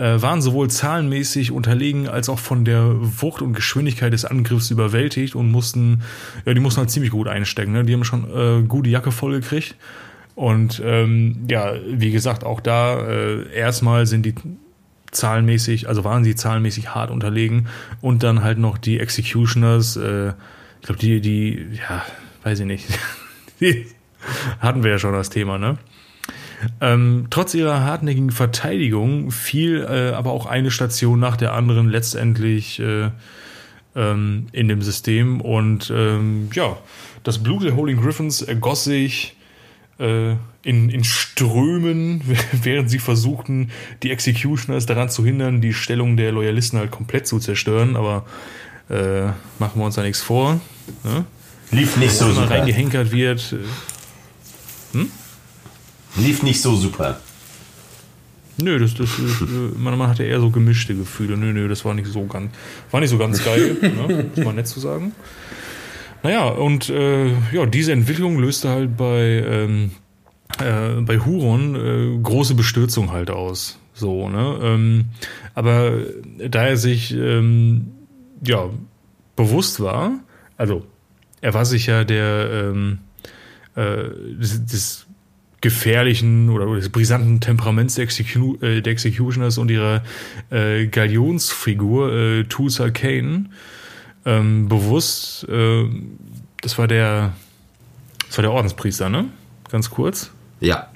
waren sowohl zahlenmäßig unterlegen als auch von der Wucht und Geschwindigkeit des Angriffs überwältigt und mussten, ja, die mussten halt ziemlich gut einstecken. Ne? Die haben schon äh, gute Jacke voll gekriegt. Und ähm, ja, wie gesagt, auch da äh, erstmal sind die zahlenmäßig, also waren sie zahlenmäßig hart unterlegen und dann halt noch die Executioners, äh, ich glaube, die, die, ja, weiß ich nicht, die hatten wir ja schon das Thema, ne? Ähm, trotz ihrer hartnäckigen Verteidigung fiel äh, aber auch eine Station nach der anderen letztendlich äh, ähm, in dem System und ähm, ja, das Blut der Holy Griffins ergoss sich äh, in, in Strömen, während sie versuchten, die Executioners daran zu hindern, die Stellung der Loyalisten halt komplett zu zerstören, aber äh, machen wir uns da nichts vor. Ne? Lief nicht so Wenn man super. reingehenkert wird, äh, Lief nicht so super. Nö, das, das, das, man, man hatte eher so gemischte Gefühle. Nö, nö, das war nicht so ganz, war nicht so ganz geil, ne? muss man nett zu sagen. Naja, und äh, ja, diese Entwicklung löste halt bei, ähm, äh, bei Huron äh, große Bestürzung halt aus. So, ne? Ähm, aber da er sich ähm, ja bewusst war, also er war sich ja der ähm, äh, des, des gefährlichen oder des brisanten Temperaments der, Execu äh, der Executioners und ihrer äh, Galionsfigur äh, Tulsa Kane ähm, bewusst. Äh, das war der, das war der Ordenspriester, ne? Ganz kurz. Ja,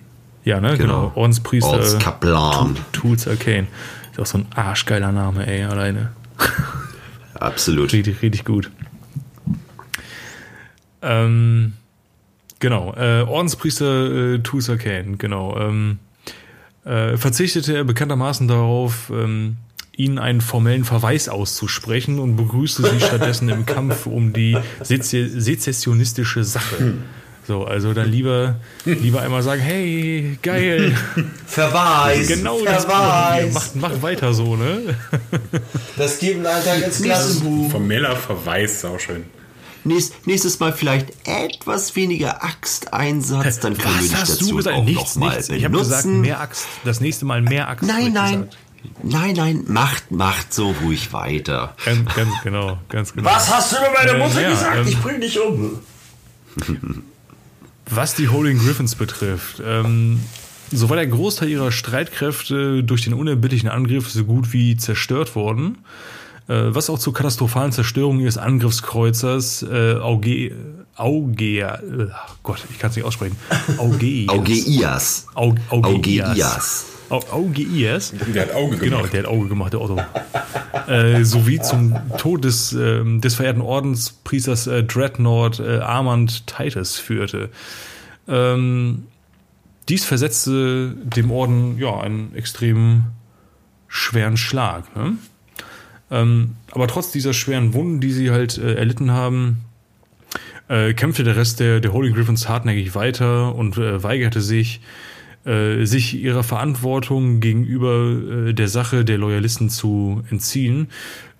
Ja, ne? Genau. Genau. Ordenspriester Ortskaplan. Tulsa Kane. Ist auch so ein arschgeiler Name, ey, alleine. Absolut. Richtig, richtig gut. Ähm, genau, äh, Ordenspriester äh, Tulsa Kane, genau. Ähm, äh, verzichtete er bekanntermaßen darauf, ähm, ihnen einen formellen Verweis auszusprechen und begrüßte sie stattdessen im Kampf um die seze sezessionistische Sache. So, also dann lieber, lieber einmal sagen, hey, geil, Verweis. genau das wollen wir. Macht, macht weiter so, ne? Das gibt einen Alltag ins Klassenbuch. Formeller Verweis, ist auch schön. Nächst, nächstes Mal vielleicht etwas weniger Axteinsatz, dann können wir die Was hast du Station gesagt? auch Nichts, noch mal nichts. Ich habe gesagt, mehr Axt. Das nächste Mal mehr Axt. Nein, nein. gesagt. Nein, nein, macht, macht so ruhig weiter. Ganz, ganz genau, ganz genau. Was hast du über meine Äh, Mutter ja, gesagt? ähm, ich bring dich um. Was die Holding Griffins betrifft, ähm, so war der Großteil ihrer Streitkräfte durch den unerbittlichen Angriff so gut wie zerstört worden, äh, was auch zur katastrophalen Zerstörung ihres Angriffskreuzers äh, Auge, Augea, äh, Gott, ich kann es nicht aussprechen, Augeias. Augeias. Aug, Augeias. Augeias. Au, Augeias. Der hat Auge Genau, gemacht. der hat Auge gemacht, der Otto. äh, sowie zum Tod des, ähm, des verehrten Ordenspriesters äh, Dreadnought äh, Armand Titus führte. Ähm, dies versetzte dem Orden ja einen extrem schweren Schlag. Ne? Ähm, aber trotz dieser schweren Wunden, die sie halt äh, erlitten haben, äh, kämpfte der Rest der, der Holy Griffins hartnäckig weiter und äh, weigerte sich, äh, sich ihrer Verantwortung gegenüber äh, der Sache der Loyalisten zu entziehen,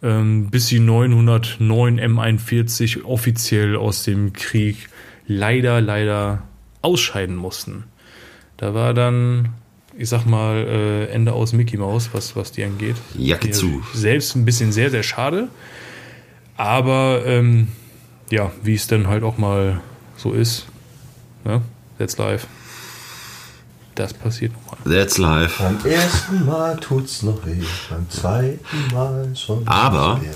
ähm, bis sie 909 M41 offiziell aus dem Krieg leider, leider ausscheiden mussten. Da war dann, ich sag mal, äh, Ende aus Mickey Mouse, was, was die angeht. Jacke Die zu. Selbst ein bisschen sehr, sehr schade. Aber ähm, ja, wie es dann halt auch mal so ist. Ne? That's life. Das passiert nochmal. That's life. Beim ersten Mal tut's noch weh, beim zweiten Mal schon. Aber- nicht mehr.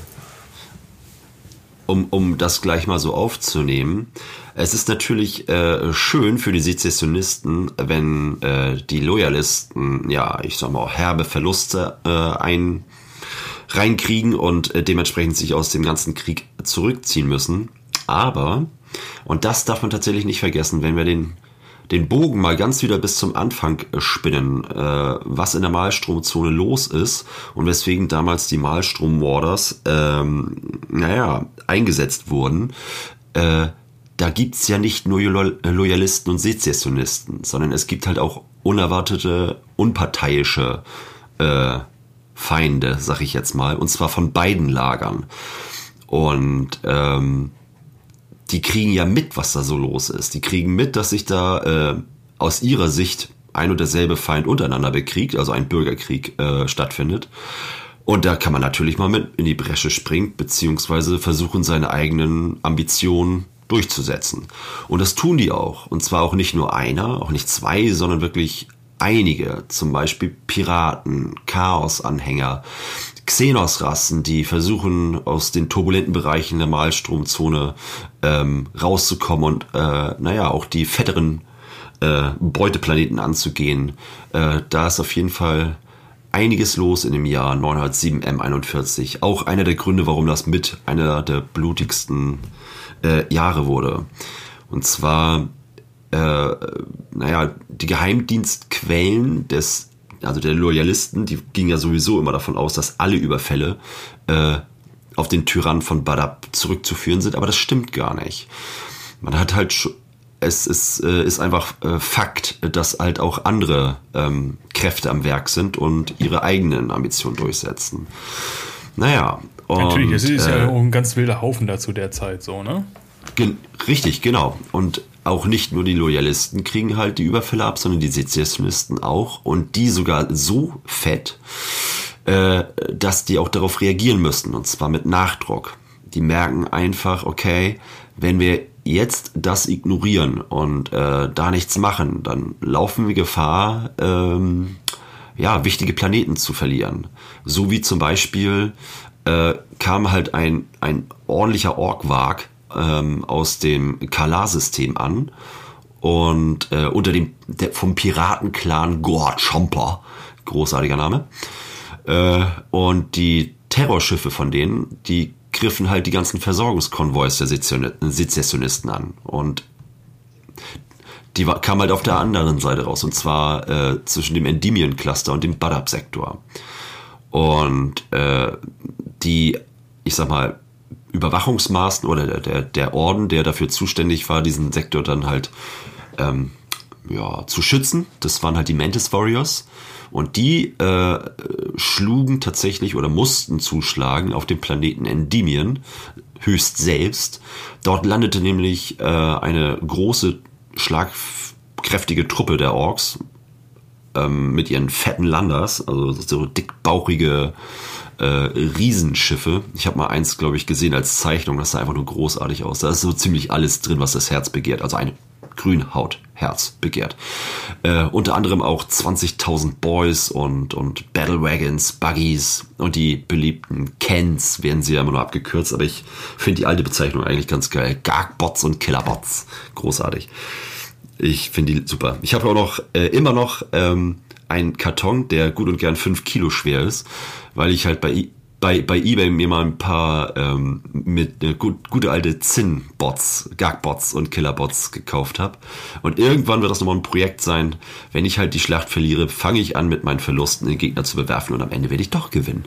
Um, um das gleich mal so aufzunehmen. Es ist natürlich äh, schön für die Sezessionisten, wenn äh, die Loyalisten, ja, ich sag mal, herbe Verluste äh, ein, reinkriegen und äh, dementsprechend sich aus dem ganzen Krieg zurückziehen müssen. Aber, und das darf man tatsächlich nicht vergessen, wenn wir den, den Bogen mal ganz wieder bis zum Anfang äh, spinnen, äh, was in der Malstromzone los ist und weswegen damals die Malstrom Warders, ähm, naja, eingesetzt wurden, äh, da gibt's ja nicht nur Lo- Loyalisten und Sezessionisten, sondern es gibt halt auch unerwartete, unparteiische äh, Feinde, sag ich jetzt mal, und zwar von beiden Lagern. Und ähm, die kriegen ja mit, was da so los ist. Die kriegen mit, dass sich da äh, aus ihrer Sicht ein und derselbe Feind untereinander bekriegt, also ein Bürgerkrieg äh, stattfindet. Und da kann man natürlich mal mit in die Bresche springen, beziehungsweise versuchen, seine eigenen Ambitionen durchzusetzen. Und das tun die auch. Und zwar auch nicht nur einer, auch nicht zwei, sondern wirklich einige. Zum Beispiel Piraten, Chaos-Anhänger, Xenos-Rassen, die versuchen, aus den turbulenten Bereichen der Malstromzone ähm, rauszukommen und, äh, naja, auch die fetteren äh, Beuteplaneten anzugehen. Äh, da ist auf jeden Fall einiges los in dem Jahr 907 M41. Auch einer der Gründe, warum das mit einer der blutigsten äh, Jahre wurde. Und zwar, äh, naja, die Geheimdienstquellen des, also der Loyalisten, die gingen ja sowieso immer davon aus, dass alle Überfälle äh, auf den Tyrann von Badab zurückzuführen sind, aber das stimmt gar nicht. Man hat halt sch- es ist, äh, ist einfach äh, Fakt, dass halt auch andere ähm, Kräfte am Werk sind und ihre eigenen Ambitionen durchsetzen. Naja. Und, Natürlich, es ist äh, ja auch ein ganz wilder Haufen da zu der Zeit so, ne? Gen richtig, genau. Und auch nicht nur die Loyalisten kriegen halt die Überfälle ab, sondern die Sezessionisten auch. Und die sogar so fett, äh, dass die auch darauf reagieren müssen. Und zwar mit Nachdruck. Die merken einfach, okay, wenn wir jetzt das ignorieren und äh, da nichts machen, dann laufen wir Gefahr, ähm, ja, wichtige Planeten zu verlieren. So wie zum Beispiel äh, kam halt ein, ein ordentlicher Orkwag ähm, aus dem Kalar-System an. Und äh, unter dem der, vom Piratenclan Gord Chomper, großartiger Name, äh, und die Terrorschiffe von denen, die griffen halt die ganzen Versorgungskonvois der Sezession- Sezessionisten an. Und die kam halt auf der anderen Seite raus, und zwar äh, zwischen dem Endymion-Cluster und dem Badab-Sektor. Und äh, die, ich sag mal, Überwachungsmaßen oder der, der, Orden, der dafür zuständig war, diesen Sektor dann halt ähm, ja, zu schützen, das waren halt die Mantis Warriors. Und die äh, schlugen tatsächlich oder mussten zuschlagen auf dem Planeten Endymion, höchst selbst. Dort landete nämlich äh, eine große, schlagkräftige Truppe der Orks ähm, mit ihren fetten Landers, also so dickbauchige äh, Riesenschiffe. Ich habe mal eins, glaube ich, gesehen als Zeichnung. Das sah einfach nur großartig aus. Da ist so ziemlich alles drin, was das Herz begehrt. Also eine Grünhaut-Herz begehrt. Äh, unter anderem auch 20.000 Boys und, und Battlewagons, Buggies und die beliebten Kens werden sie ja immer nur abgekürzt, aber ich finde die alte Bezeichnung eigentlich ganz geil. Gargbots und Killerbots. Großartig. Ich finde die super. Ich habe auch noch äh, immer noch ähm, einen Karton, der gut und gern 5 Kilo schwer ist, weil ich halt bei, I- bei, bei eBay mir mal ein paar ähm, mit äh, gut, gute alte Zinn-Bots, Gag-Bots und Killer-Bots gekauft habe. Und irgendwann wird das nochmal ein Projekt sein. Wenn ich halt die Schlacht verliere, fange ich an, mit meinen Verlusten den Gegner zu bewerfen und am Ende werde ich doch gewinnen.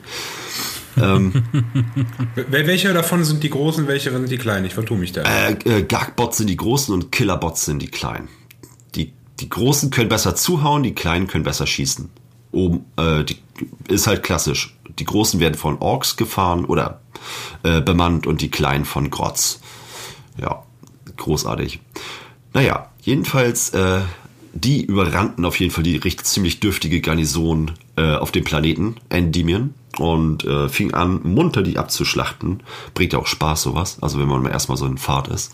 Wel- Welche davon sind die großen, welche sind die kleinen? Ich vertue mich da. Äh, äh, Gag-Bots sind die großen und Killer-Bots sind die kleinen. Die, großen können besser zuhauen, die kleinen können besser schießen. Oben, äh, die, ist halt klassisch. Die großen werden von Orks gefahren oder äh, bemannt und die kleinen von Grotz. Ja, großartig. Naja, jedenfalls, äh, die überrannten auf jeden Fall die recht ziemlich dürftige Garnison äh, auf dem Planeten Endymion und äh, fing an, munter die abzuschlachten. Bringt ja auch Spaß, sowas. Also wenn man mal erstmal so in Fahrt ist.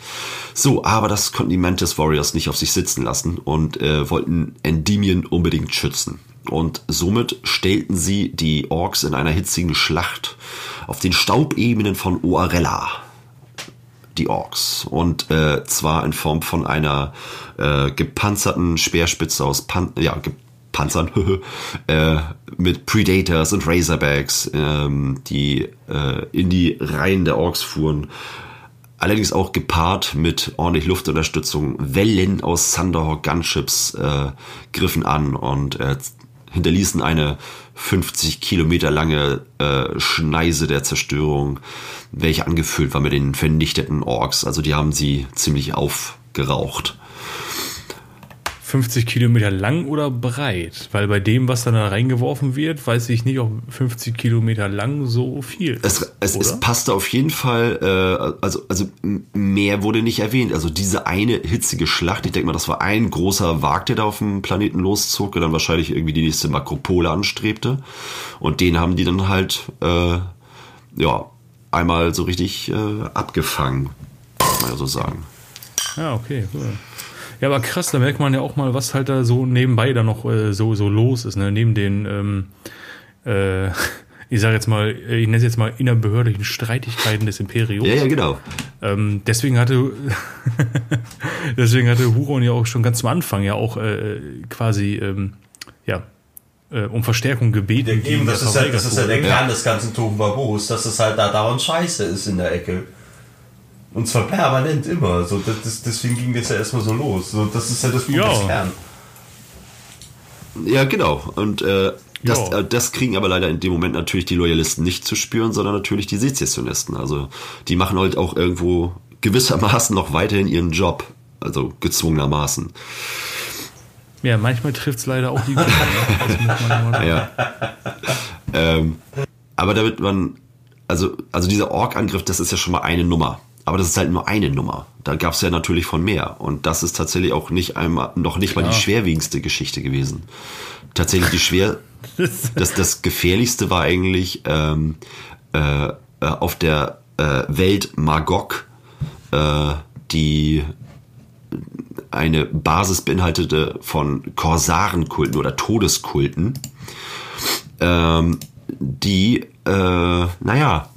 So, aber das konnten die Mantis Warriors nicht auf sich sitzen lassen und äh, wollten Endymion unbedingt schützen. Und somit stellten sie die Orks in einer hitzigen Schlacht auf den Staubebenen von Oarella die Orks. Und äh, zwar in Form von einer äh, gepanzerten Speerspitze aus Pan ja, Panzern äh, mit Predators und Razorbacks, ähm, die äh, in die Reihen der Orks fuhren. Allerdings auch gepaart mit ordentlich Luftunterstützung. Wellen aus Thunderhawk Gunships äh, griffen an und äh, hinterließen eine 50 Kilometer lange äh, Schneise der Zerstörung, welche angefüllt war mit den vernichteten Orks. Also die haben sie ziemlich aufgeraucht. 50 Kilometer lang oder breit? Weil bei dem, was dann da reingeworfen wird, weiß ich nicht, ob 50 Kilometer lang so viel es, ist. Es, es passte auf jeden Fall, äh, also, also mehr wurde nicht erwähnt. Also diese eine hitzige Schlacht, ich denke mal, das war ein großer Wag, der da auf dem Planeten loszog, der dann wahrscheinlich irgendwie die nächste Makropole anstrebte. Und den haben die dann halt, äh, ja, einmal so richtig äh, abgefangen, kann man ja so sagen. Ja, okay, cool. Ja, aber krass, da merkt man ja auch mal, was halt da so nebenbei da noch äh, so, so los ist, ne? Neben den, ähm, äh, ich sage jetzt mal, ich nenne es jetzt mal innerbehördlichen Streitigkeiten des Imperiums. Ja, ja, genau. Ähm, deswegen hatte deswegen hatte Huron ja auch schon ganz zum Anfang ja auch äh, quasi ähm, ja äh, um Verstärkung gebeten. Ja, eben, das, ist ja, das ist ja der Kern des ganzen Tohuwabos, dass es halt da dauernd scheiße ist in der Ecke. Und zwar permanent immer. So, das, deswegen ging das ja erstmal so los. So, das ist ja das. Kern. Ja, genau. Und äh, das, äh, das kriegen aber leider in dem Moment natürlich die Loyalisten nicht zu spüren, sondern natürlich die Sezessionisten. Also die machen halt auch irgendwo gewissermaßen noch weiterhin ihren Job. Also gezwungenermaßen. Ja, manchmal trifft es leider auch die Guten. Ne? ja. ähm, aber damit man, also, also dieser Ork-Angriff, das ist ja schon mal eine Nummer. Aber das ist halt nur eine Nummer. Da gab es ja natürlich von mehr. Und das ist tatsächlich auch nicht einmal, noch nicht Klar. mal die schwerwiegendste Geschichte gewesen. Tatsächlich die schwer, das, das gefährlichste war eigentlich ähm, äh, auf der äh, Welt Magog, äh, die eine Basis beinhaltete von Korsarenkulten oder Todeskulten, ähm, die, äh, naja,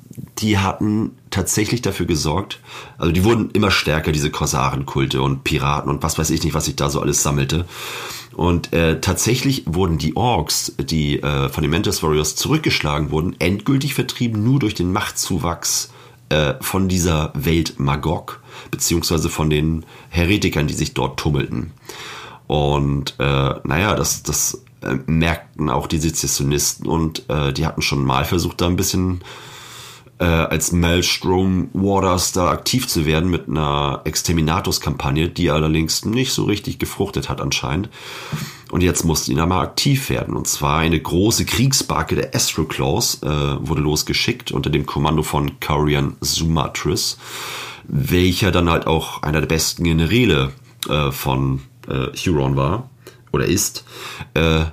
die hatten tatsächlich dafür gesorgt, also die wurden immer stärker, diese Korsarenkulte und Piraten und was weiß ich nicht, was sich da so alles sammelte. Und äh, tatsächlich wurden die Orks, die äh, von den Mantis Warriors zurückgeschlagen wurden, endgültig vertrieben nur durch den Machtzuwachs äh, von dieser Welt Magog, beziehungsweise von den Heretikern, die sich dort tummelten. Und äh, naja, das, das äh, merkten auch die Sezessionisten und äh, die hatten schon mal versucht, da ein bisschen äh, als Maelstrom Waters da aktiv zu werden mit einer Exterminatus-Kampagne, die allerdings nicht so richtig gefruchtet hat anscheinend. Und jetzt musste ihn einmal aktiv werden. Und zwar eine große Kriegsbarke der Astroclaws äh, wurde losgeschickt unter dem Kommando von Carian Sumatris, welcher dann halt auch einer der besten Generäle äh, von äh, Huron war oder ist, äh,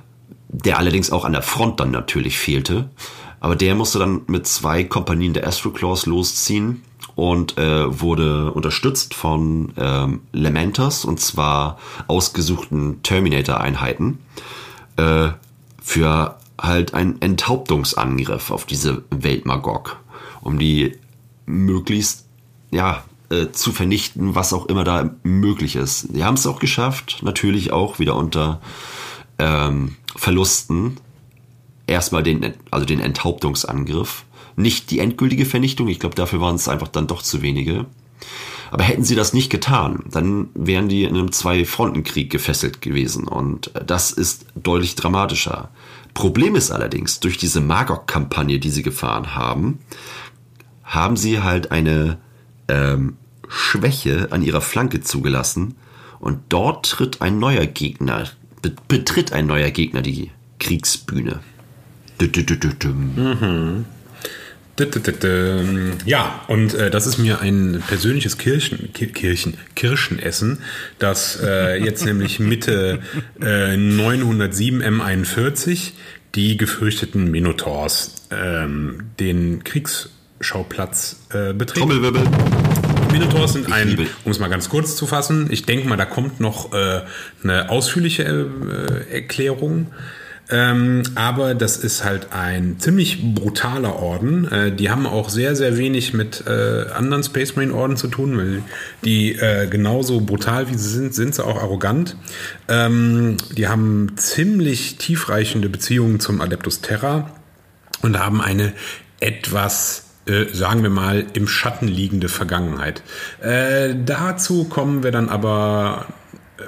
der allerdings auch an der Front dann natürlich fehlte. Aber der musste dann mit zwei Kompanien der Astroclaws losziehen und äh, wurde unterstützt von ähm, Lamenters und zwar ausgesuchten Terminator-Einheiten äh, für halt einen Enthauptungsangriff auf diese Welt Magog, um die möglichst ja äh, zu vernichten, was auch immer da möglich ist. Die haben es auch geschafft, natürlich auch wieder unter ähm, Verlusten, erstmal den, also den Enthauptungsangriff. Nicht die endgültige Vernichtung, ich glaube, dafür waren es einfach dann doch zu wenige. Aber hätten sie das nicht getan, dann wären die in einem Zwei-Fronten-Krieg gefesselt gewesen. Und das ist deutlich dramatischer. Problem ist allerdings, durch diese Magog-Kampagne, die sie gefahren haben, haben sie halt eine ähm, Schwäche an ihrer Flanke zugelassen. Und dort tritt ein neuer Gegner, betritt ein neuer Gegner die Kriegsbühne. Mhm. Ja, und äh, das ist mir ein persönliches Kirchen, Kirchen, Kirschenessen, das äh, jetzt nämlich Mitte äh, 907 M41 die gefürchteten Minotaurs ähm, den Kriegsschauplatz äh, betreten. Trommelwirbel. Minotaurs sind ein, um es mal ganz kurz zu fassen, ich denke mal, da kommt noch äh, eine ausführliche äh, Erklärung. Ähm, aber das ist halt ein ziemlich brutaler Orden. Äh, die haben auch sehr, sehr wenig mit äh, anderen Space Marine Orden zu tun, weil die äh, genauso brutal wie sie sind, sind sie auch arrogant. Ähm, die haben ziemlich tiefreichende Beziehungen zum Adeptus Terra und haben eine etwas, äh, sagen wir mal, im Schatten liegende Vergangenheit. Äh, dazu kommen wir dann aber,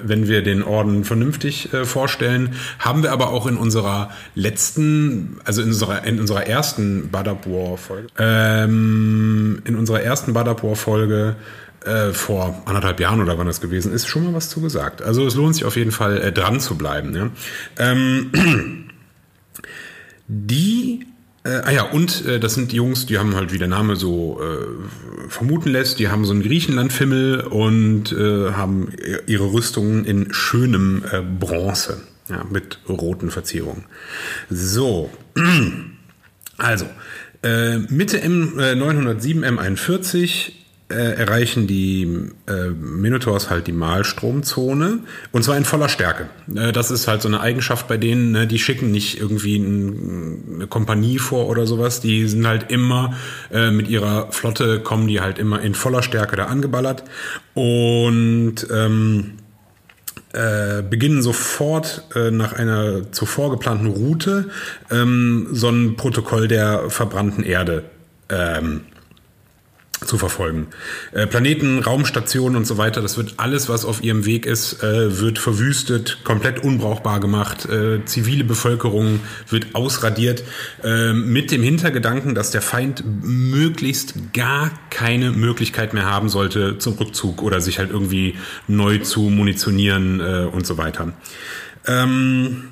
wenn wir den Orden vernünftig äh, vorstellen, haben wir aber auch in unserer letzten, also in unserer, in unserer ersten Badab War Folge, ähm, in unserer ersten Badab War Folge äh, vor anderthalb Jahren oder wann das gewesen ist, schon mal was zu gesagt. Also es lohnt sich auf jeden Fall äh, dran zu bleiben. Ja? Ähm, die, äh, ah ja, und äh, das sind die Jungs, die haben halt, wie der Name so äh, vermuten lässt, die haben so einen Griechenland-Fimmel und äh, haben ihre Rüstungen in schönem äh, Bronze, ja, mit roten Verzierungen. So, also, äh, Mitte M, äh, 907 M41 äh, erreichen die äh, Minotaurs halt die Malstromzone und zwar in voller Stärke. Äh, das ist halt so eine Eigenschaft bei denen, ne? die schicken nicht irgendwie ein, eine Kompanie vor oder sowas, die sind halt immer äh, mit ihrer Flotte, kommen die halt immer in voller Stärke da angeballert und ähm, äh, beginnen sofort äh, nach einer zuvor geplanten Route ähm, so ein Protokoll der verbrannten Erde ähm, zu verfolgen. Äh, Planeten, Raumstationen und so weiter, das wird alles, was auf ihrem Weg ist, äh, wird verwüstet, komplett unbrauchbar gemacht. Äh, zivile Bevölkerung wird ausradiert, äh, mit dem Hintergedanken, dass der Feind möglichst gar keine Möglichkeit mehr haben sollte zum Rückzug oder sich halt irgendwie neu zu munitionieren äh, und so weiter. Ähm,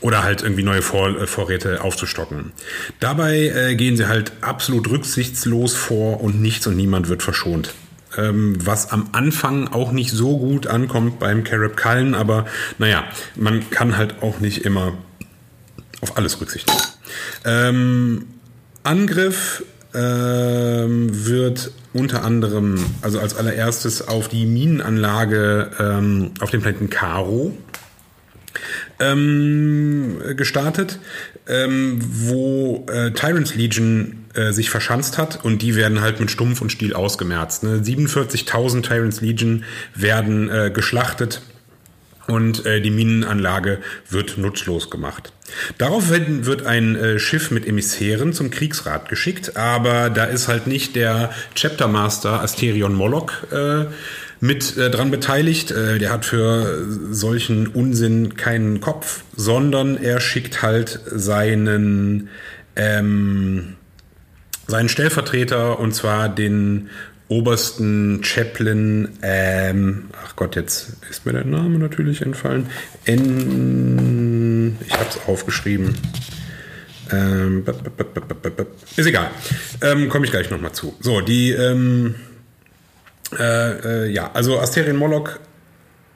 oder halt irgendwie neue Vor äh, Vorräte aufzustocken. Dabei äh, gehen sie halt absolut rücksichtslos vor und nichts und niemand wird verschont. Ähm, was am Anfang auch nicht so gut ankommt beim Carib Cullen, aber naja, man kann halt auch nicht immer auf alles Rücksicht nehmen. Ähm, Angriff ähm, wird unter anderem, also als allererstes auf die Minenanlage ähm, auf dem Planeten Karo ähm, gestartet, ähm, wo äh, Tyrants Legion äh, sich verschanzt hat und die werden halt mit Stumpf und Stiel ausgemerzt. Ne? 47.000 Tyrants Legion werden äh, geschlachtet und äh, die Minenanlage wird nutzlos gemacht. Daraufhin wird ein äh, Schiff mit Emissären zum Kriegsrat geschickt, aber da ist halt nicht der Chapter Master Asterion Moloch äh, mit äh, dran beteiligt. Äh, der hat für solchen Unsinn keinen Kopf, sondern er schickt halt seinen ähm, seinen Stellvertreter und zwar den obersten Chaplain, ähm, ach Gott, jetzt ist mir der Name natürlich entfallen. N, ich habe es aufgeschrieben. Ähm, ist egal. Ähm, Komme ich gleich nochmal zu. So, die, ähm, äh, äh, ja, also Asterion Moloch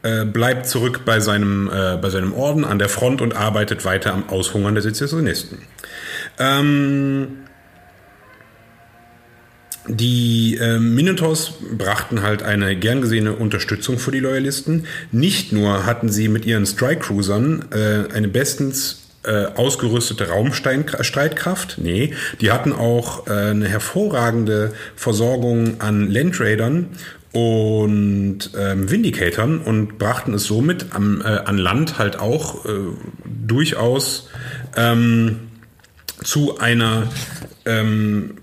äh, bleibt zurück bei seinem, äh, bei seinem Orden an der Front und arbeitet weiter am Aushungern der Sezessionisten. Ähm, die äh, Minotaurs brachten halt eine gern gesehene Unterstützung für die Loyalisten. Nicht nur hatten sie mit ihren Strike Cruisern äh, eine bestens äh, ausgerüstete Raumstreitkraft, nee, die hatten auch äh, eine hervorragende Versorgung an Landraidern und ähm, Vindicatoren und brachten es somit am, äh, an Land halt auch äh, durchaus ähm, zu einer ähm,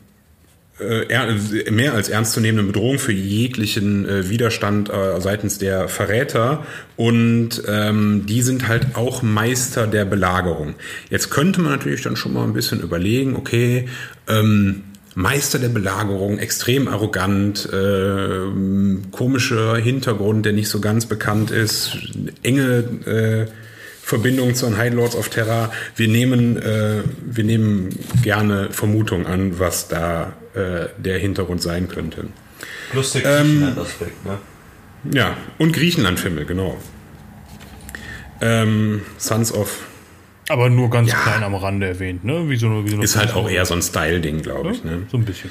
mehr als ernstzunehmende Bedrohung für jeglichen äh, Widerstand äh, seitens der Verräter und ähm, die sind halt auch Meister der Belagerung. Jetzt könnte man natürlich dann schon mal ein bisschen überlegen, okay, ähm, Meister der Belagerung, extrem arrogant, äh, komischer Hintergrund, der nicht so ganz bekannt ist, enge äh, Verbindungen zu den High Lords of Terror. Wir nehmen, äh, wir nehmen gerne Vermutung an, was da äh, der Hintergrund sein könnte. Plus der Griechenland-Aspekt, ne? Ja, und Griechenland-Filme, genau. Ähm, Sons of Aber nur ganz Ja. klein am Rande erwähnt, ne? Wie so eine, wie so eine ist halt auch eher so ein Style-Ding, glaube ich. Ne? So ein bisschen.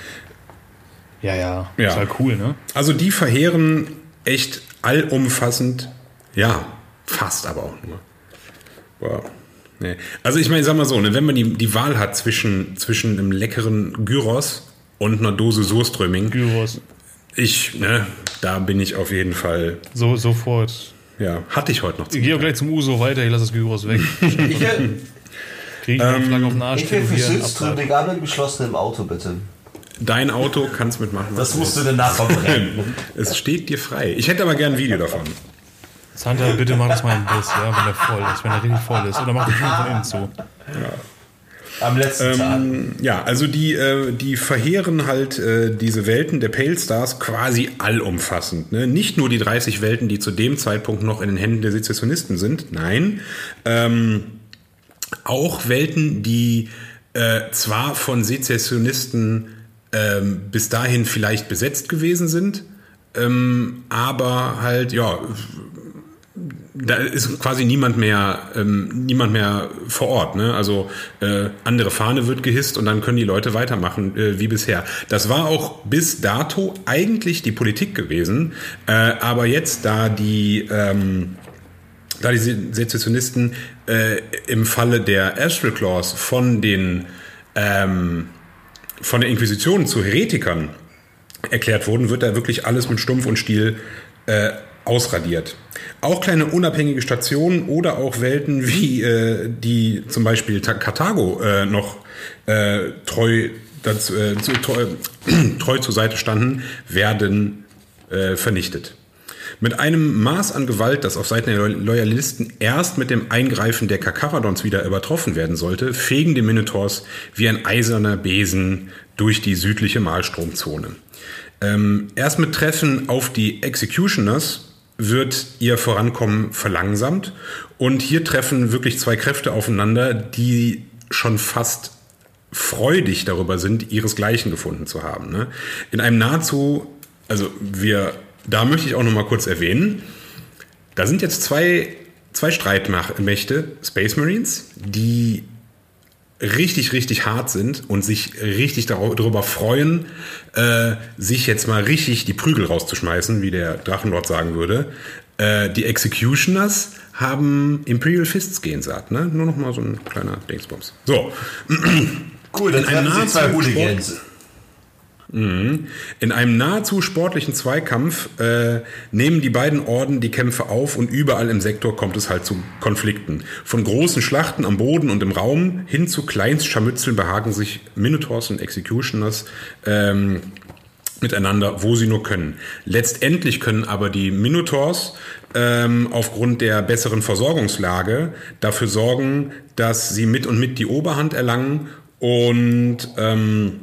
Ja, ja. Ja. Ist halt cool, ne? Also die verheeren echt allumfassend, ja, fast aber auch nur. Wow. Nee. Also ich meine, sag mal so, ne, wenn man die, die Wahl hat zwischen, zwischen einem leckeren Gyros und einer Dose Surströmming, Gyros. ich, ne, da bin ich auf jeden Fall, So, sofort. ja, hatte ich heute noch Ich gehe auch gleich zum Uso weiter, ich lasse das Gyros weg. Ich will, Griechenland Flagge auf den Arsch ich will für Abfahrt. alle geschlossen im Auto, bitte. Dein Auto kannst mitmachen. Das musst du denn nachher brennen. Es steht dir frei. Ich hätte aber gern ein Video davon. Santa, bitte mach das mal ein Biss, ja, wenn der voll ist, wenn er richtig voll ist. Oder mach die Tür von innen zu. Am letzten Tag. Ja, also die, äh, die verheeren halt äh, diese Welten der Pale Stars quasi allumfassend. Ne? Nicht nur die 30 Welten, die zu dem Zeitpunkt noch in den Händen der Sezessionisten sind, nein. Ähm, auch Welten, die äh, zwar von Sezessionisten ähm, bis dahin vielleicht besetzt gewesen sind, ähm, aber halt, ja, da ist quasi niemand mehr, ähm, niemand mehr vor Ort. Ne? Also äh, andere Fahne wird gehisst und dann können die Leute weitermachen äh, wie bisher. Das war auch bis dato eigentlich die Politik gewesen, äh, aber jetzt da die ähm, da die Se- Sezessionisten äh, im Falle der Astral Clause von den ähm, von der Inquisition zu Heretikern erklärt wurden, wird da wirklich alles mit Stumpf und Stiel äh, ausradiert. Auch kleine unabhängige Stationen oder auch Welten wie äh, die zum Beispiel Karthago äh, noch äh, treu, dazu, äh, zu, treu, treu zur Seite standen, werden äh, vernichtet. Mit einem Maß an Gewalt, das auf Seiten der Loyalisten erst mit dem Eingreifen der Kakaradons wieder übertroffen werden sollte, fegen die Minotaurs wie ein eiserner Besen durch die südliche Malstromzone. Ähm, erst mit Treffen auf die Executioners wird ihr Vorankommen verlangsamt und hier treffen wirklich zwei Kräfte aufeinander, die schon fast freudig darüber sind, ihresgleichen gefunden zu haben. Ne? In einem nahezu, also wir, da möchte ich auch noch mal kurz erwähnen, da sind jetzt zwei, zwei Streitmächte, Space Marines, die richtig, richtig hart sind und sich richtig darüber freuen, äh, sich jetzt mal richtig die Prügel rauszuschmeißen, wie der Drachenlord sagen würde. Äh, die Executioners haben Imperial Fists gehen satt, ne? Nur noch mal so ein kleiner Dingsbums. So, Cool, dann in einem sich zwei nahezu Hooligans. In einem nahezu sportlichen Zweikampf äh, nehmen die beiden Orden die Kämpfe auf und überall im Sektor kommt es halt zu Konflikten. Von großen Schlachten am Boden und im Raum hin zu Kleinstscharmützeln behagen sich Minotaurs und Executioners ähm, miteinander, wo sie nur können. Letztendlich können aber die Minotaurs ähm, aufgrund der besseren Versorgungslage dafür sorgen, dass sie mit und mit die Oberhand erlangen und ähm,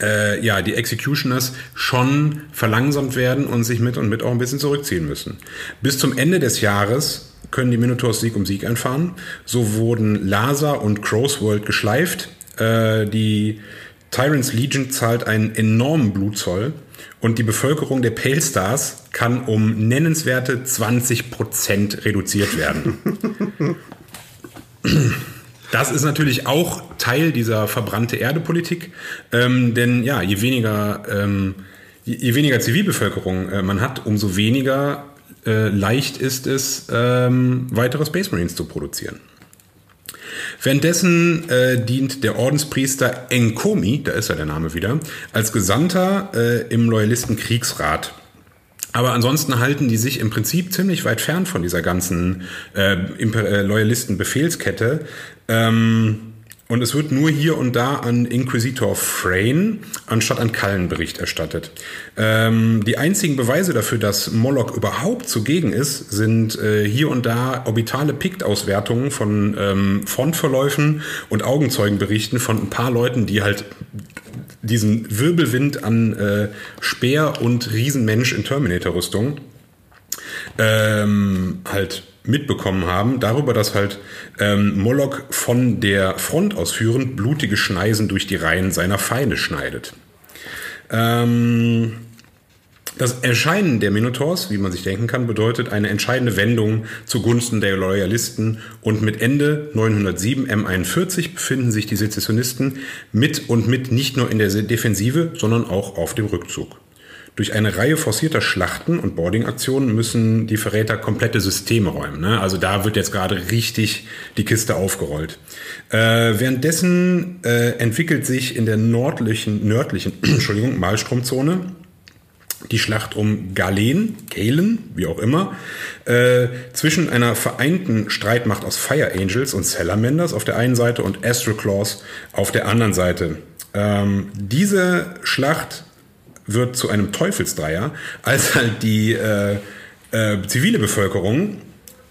äh, ja, die Executioners schon verlangsamt werden und sich mit und mit auch ein bisschen zurückziehen müssen. Bis zum Ende des Jahres können die Minotaurs Sieg um Sieg einfahren. So wurden Lazar und Crowsworld geschleift. Äh, die Tyrants Legion zahlt einen enormen Blutzoll und die Bevölkerung der Pale Stars kann um nennenswerte 20% reduziert werden. Das ist natürlich auch Teil dieser verbrannte Erde-Politik, ähm, denn ja, je weniger, ähm, je, je weniger Zivilbevölkerung äh, man hat, umso weniger äh, leicht ist es, ähm, weitere Space Marines zu produzieren. Währenddessen äh, dient der Ordenspriester Enkomi, da ist ja der Name wieder, als Gesandter äh, im Loyalisten-Kriegsrat. Aber ansonsten halten die sich im Prinzip ziemlich weit fern von dieser ganzen äh, äh, Loyalisten-Befehlskette. Ähm, und es wird nur hier und da an Inquisitor Frayne anstatt an Kallen Bericht erstattet. Ähm, die einzigen Beweise dafür, dass Moloch überhaupt zugegen ist, sind äh, hier und da orbitale Pikt-Auswertungen von ähm, Frontverläufen und Augenzeugenberichten von ein paar Leuten, die halt diesen Wirbelwind an äh, Speer und Riesenmensch in Terminator-Rüstung ähm, halt mitbekommen haben, darüber, dass halt ähm, Moloch von der Front aus führend blutige Schneisen durch die Reihen seiner Feinde schneidet. Ähm, das Erscheinen der Minotaurs, wie man sich denken kann, bedeutet eine entscheidende Wendung zugunsten der Loyalisten und mit Ende 907 M41 befinden sich die Sezessionisten mit und mit nicht nur in der Defensive, sondern auch auf dem Rückzug. Durch eine Reihe forcierter Schlachten und Boarding-Aktionen müssen die Verräter komplette Systeme räumen. Ne? Also da wird jetzt gerade richtig die Kiste aufgerollt. Äh, währenddessen äh, entwickelt sich in der nördlichen, nördlichen Entschuldigung, Malstromzone die Schlacht um Galen, Galen, wie auch immer, äh, zwischen einer vereinten Streitmacht aus Fire Angels und Salamanders auf der einen Seite und Astroclaws auf der anderen Seite. Ähm, diese Schlacht wird zu einem Teufelsdreier, als halt die äh, äh, zivile Bevölkerung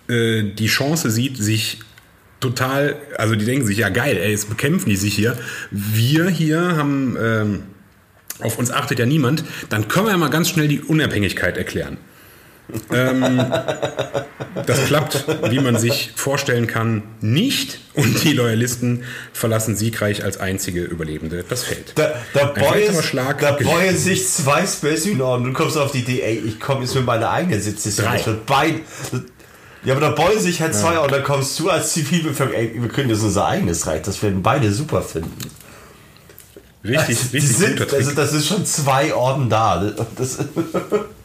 äh, die Chance sieht, sich total, also die denken sich, ja geil, ey, jetzt bekämpfen die sich hier. Wir hier haben, ähm, auf uns achtet ja niemand, dann können wir ja mal ganz schnell die Unabhängigkeit erklären. ähm, das klappt, wie man sich vorstellen kann, nicht. Und die Loyalisten verlassen siegreich als einzige Überlebende das Feld. Da, da, weiterer Schlag da sich zwei Space und du kommst auf die Idee, ey, ich komme jetzt mit meiner eigenen wird beid. Ja, aber da beuern sich halt zwei und dann kommst du als Zivilbevölkerung, ey, wir können jetzt unser eigenes Reich, das werden beide super finden. Richtig, Also, richtig sind, guter Trick. also das ist schon zwei Orden da. Das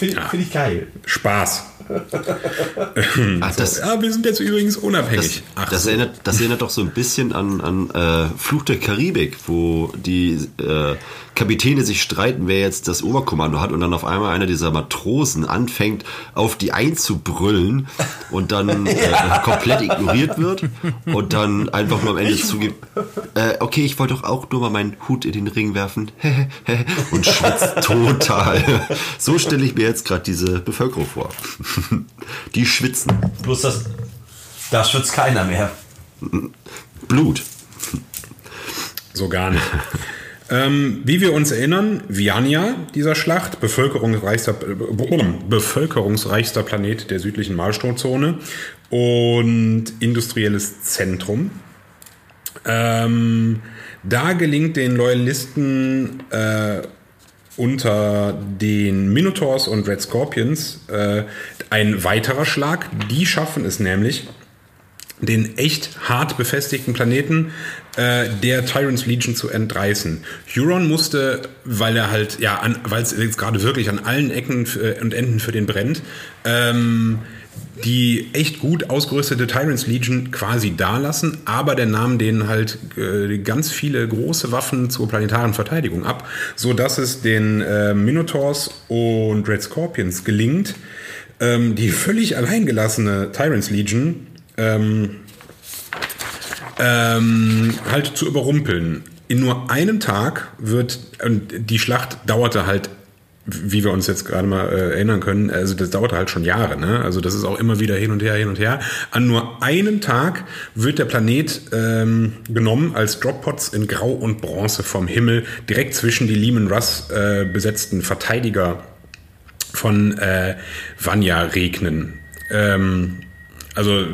finde Ja. find ich geil. Spaß. Ach, das, Ja, wir sind jetzt übrigens unabhängig. das, das, erinnert, das erinnert doch so ein bisschen an, an äh, Fluch der Karibik, wo die äh, Kapitäne sich streiten, wer jetzt das Oberkommando hat und dann auf einmal einer dieser Matrosen anfängt, auf die einzubrüllen und dann äh, komplett ignoriert wird und dann einfach nur am Ende zugibt, äh, okay, ich wollte doch auch nur mal meinen Hut in den Ring werfen und schwitzt total. So stelle ich mir jetzt gerade diese Bevölkerung vor. Die schwitzen. Bloß das, da schwitzt keiner mehr. Blut. So gar nicht. ähm, wie wir uns erinnern, Viania dieser Schlacht, bevölkerungsreichster, äh, bevölkerungsreichster Planet der südlichen Malstromzone und industrielles Zentrum. Ähm, da gelingt den Loyalisten äh, unter den Minotaurs und Red Scorpions äh, ein weiterer Schlag. Die schaffen es nämlich, den echt hart befestigten Planeten äh, der Tyrants Legion zu entreißen. Huron musste, weil er halt, ja, weil es gerade wirklich an allen Ecken äh, und Enden für den brennt, ähm, die echt gut ausgerüstete Tyrants Legion quasi dalassen, aber der nahm denen halt äh, ganz viele große Waffen zur planetaren Verteidigung ab, so dass es den äh, Minotaurs und Red Scorpions gelingt, ähm, die völlig alleingelassene Tyrants Legion ähm, ähm, halt zu überrumpeln. In nur einem Tag wird, und die Schlacht dauerte halt, wie wir uns jetzt gerade mal äh, erinnern können, also das dauerte halt schon Jahre, ne? Also das ist auch immer wieder hin und her, hin und her. An nur einem Tag wird der Planet ähm, genommen als Droppots in Grau und Bronze vom Himmel, direkt zwischen die Lehman Russ äh, besetzten Verteidiger von äh, Vanya regnen. Ähm, also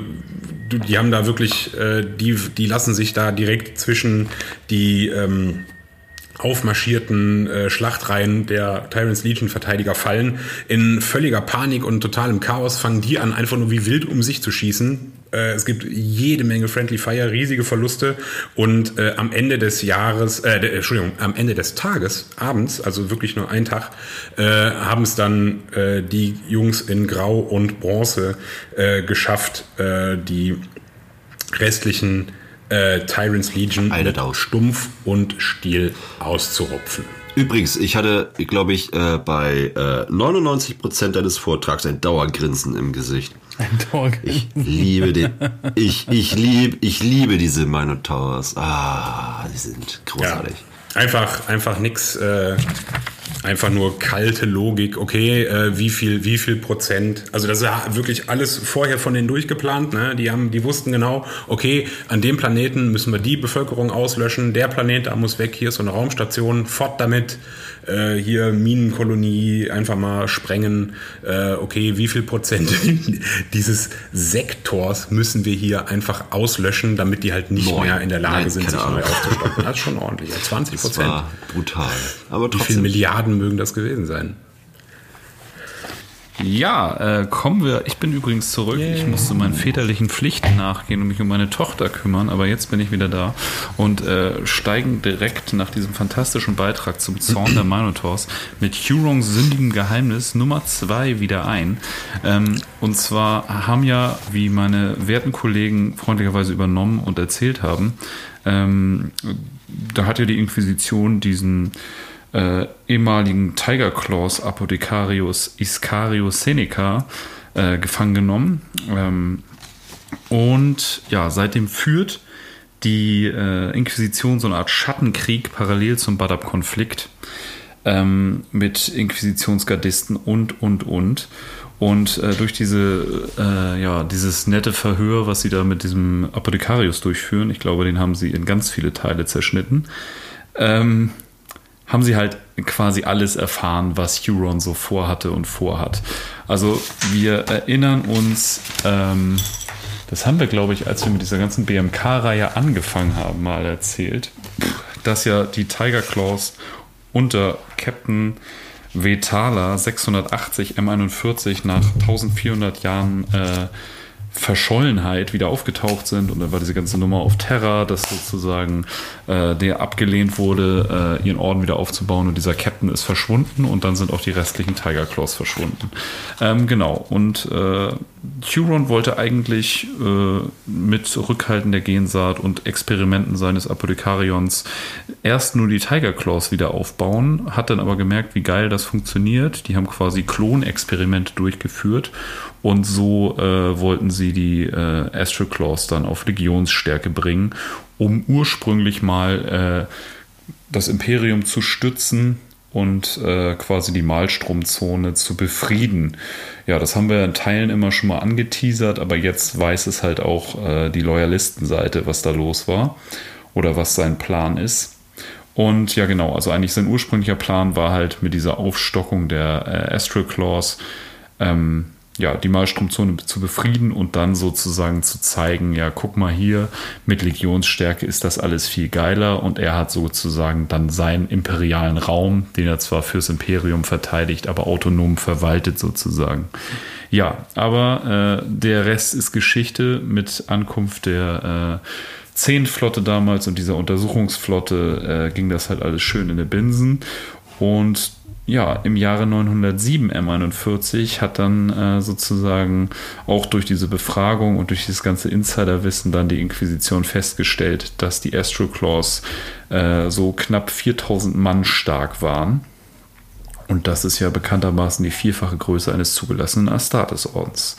die haben da wirklich, äh, die, die lassen sich da direkt zwischen die ähm, aufmarschierten äh, Schlachtreihen der Tyrants Legion Verteidiger fallen. In völliger Panik und totalem Chaos fangen die an, einfach nur wie wild um sich zu schießen. Äh, es gibt jede Menge Friendly Fire, riesige Verluste und äh, am Ende des Jahres, äh, der, Entschuldigung, am Ende des Tages, abends, also wirklich nur ein Tag, äh, haben es dann äh, die Jungs in Grau und Bronze äh, geschafft, äh, die restlichen äh, Tyrants Legion Eine mit Daus. Stumpf und Stiel auszurupfen. Übrigens, ich hatte, glaube ich, äh, bei äh, 99% deines Vortrags ein Dauergrinsen im Gesicht. Ein Dog. Ich liebe den. Ich, ich, lieb, ich liebe diese Minotaurs. Ah, die sind Ja, großartig. einfach, einfach nix, äh, einfach nur kalte Logik, okay, äh, wie viel, wie viel Prozent, also das ist ja wirklich alles vorher von denen durchgeplant, ne? Die haben, die wussten genau, okay, an dem Planeten müssen wir die Bevölkerung auslöschen, der Planet da muss weg, hier ist so eine Raumstation, fort damit, äh, hier Minenkolonie einfach mal sprengen, äh, okay, wie viel Prozent dieses Sektors müssen wir hier einfach auslöschen, damit die halt nicht Neun. mehr in der Lage Nein, sind, sich neu Ahnung. aufzustocken. Das ist schon ordentlich, ja, 20 Das Prozent. brutal. Aber Wie viele trotzdem. Milliarden mögen das gewesen sein? Ja, äh, kommen wir. Ich bin übrigens zurück. Ich musste meinen väterlichen Pflichten nachgehen und mich um meine Tochter kümmern, aber jetzt bin ich wieder da und äh, steigen direkt nach diesem fantastischen Beitrag zum Zorn der Minotaurs mit Hurons sündigem Geheimnis Nummer zwei wieder ein. Ähm, und zwar haben ja, wie meine werten Kollegen freundlicherweise übernommen und erzählt haben, ähm, da hat ja die Inquisition diesen äh, ehemaligen Tiger Claws Apothecarius Iscarius Seneca äh, gefangen genommen. Ähm, und ja, seitdem führt die äh, Inquisition so eine Art Schattenkrieg parallel zum Badab-Konflikt ähm, mit Inquisitionsgardisten und, und, und. Und äh, durch diese, äh, ja, dieses nette Verhör, was sie da mit diesem Apothecarius durchführen, ich glaube, den haben sie in ganz viele Teile zerschnitten, ähm, haben sie halt quasi alles erfahren, was Huron so vorhatte und vorhat. Also wir erinnern uns, ähm, das haben wir, glaube ich, als wir mit dieser ganzen BMK-Reihe angefangen haben, mal erzählt, dass ja die Tiger Claws unter Captain Vetala 680 M41 nach 1400 Jahren äh, Verschollenheit wieder aufgetaucht sind und dann war diese ganze Nummer auf Terra, dass sozusagen äh, der abgelehnt wurde, äh, ihren Orden wieder aufzubauen und dieser Captain ist verschwunden und dann sind auch die restlichen Tiger Claws verschwunden. Ähm, genau, und äh, Huron wollte eigentlich äh, mit Rückhalten der Gensaat und Experimenten seines Apothekarions erst nur die Tiger Claws wieder aufbauen, hat dann aber gemerkt, wie geil das funktioniert. Die haben quasi Klonexperimente durchgeführt und so äh, wollten sie die äh, Astral Claws dann auf Legionsstärke bringen, um ursprünglich mal äh, das Imperium zu stützen und äh, quasi die Malstromzone zu befrieden. Ja, das haben wir in Teilen immer schon mal angeteasert, aber jetzt weiß es halt auch äh, die Loyalistenseite, was da los war oder was sein Plan ist. Und ja, genau, also eigentlich sein ursprünglicher Plan war halt mit dieser Aufstockung der äh, Astral Claws ähm, ja, die Malstromzone zu befrieden und dann sozusagen zu zeigen, ja, guck mal hier, mit Legionsstärke ist das alles viel geiler und er hat sozusagen dann seinen imperialen Raum, den er zwar fürs Imperium verteidigt, aber autonom verwaltet sozusagen. Ja, aber äh, der Rest ist Geschichte mit Ankunft der äh, Zehnflotte damals und dieser Untersuchungsflotte äh, ging das halt alles schön in der Binsen und ja, im Jahre 907 M41 hat dann äh, sozusagen auch durch diese Befragung und durch dieses ganze Insiderwissen dann die Inquisition festgestellt, dass die Astral Claws äh, so knapp 4000 Mann stark waren. Und das ist ja bekanntermaßen die vierfache Größe eines zugelassenen Astartes-Ordens.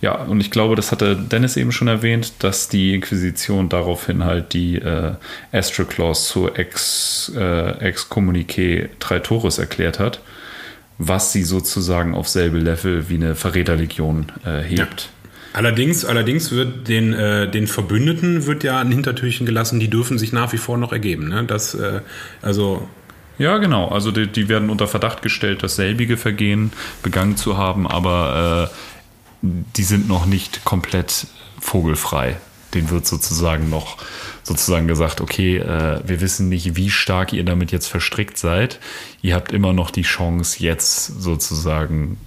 Ja, und ich glaube, das hatte Dennis eben schon erwähnt, dass die Inquisition daraufhin halt die äh, Astral Clause zur Ex, äh, Excommunique Traitoris erklärt hat, was sie sozusagen auf selbe Level wie eine Verräterlegion äh, hebt. Allerdings, allerdings wird den, äh, den Verbündeten wird ja ein Hintertürchen gelassen, die dürfen sich nach wie vor noch ergeben. Ne? Das, äh, also Ja, genau. Also die, die werden unter Verdacht gestellt, dasselbige Vergehen begangen zu haben, aber äh, die sind noch nicht komplett vogelfrei. Den wird sozusagen noch sozusagen gesagt, okay, äh, wir wissen nicht, wie stark ihr damit jetzt verstrickt seid. Ihr habt immer noch die Chance, jetzt sozusagen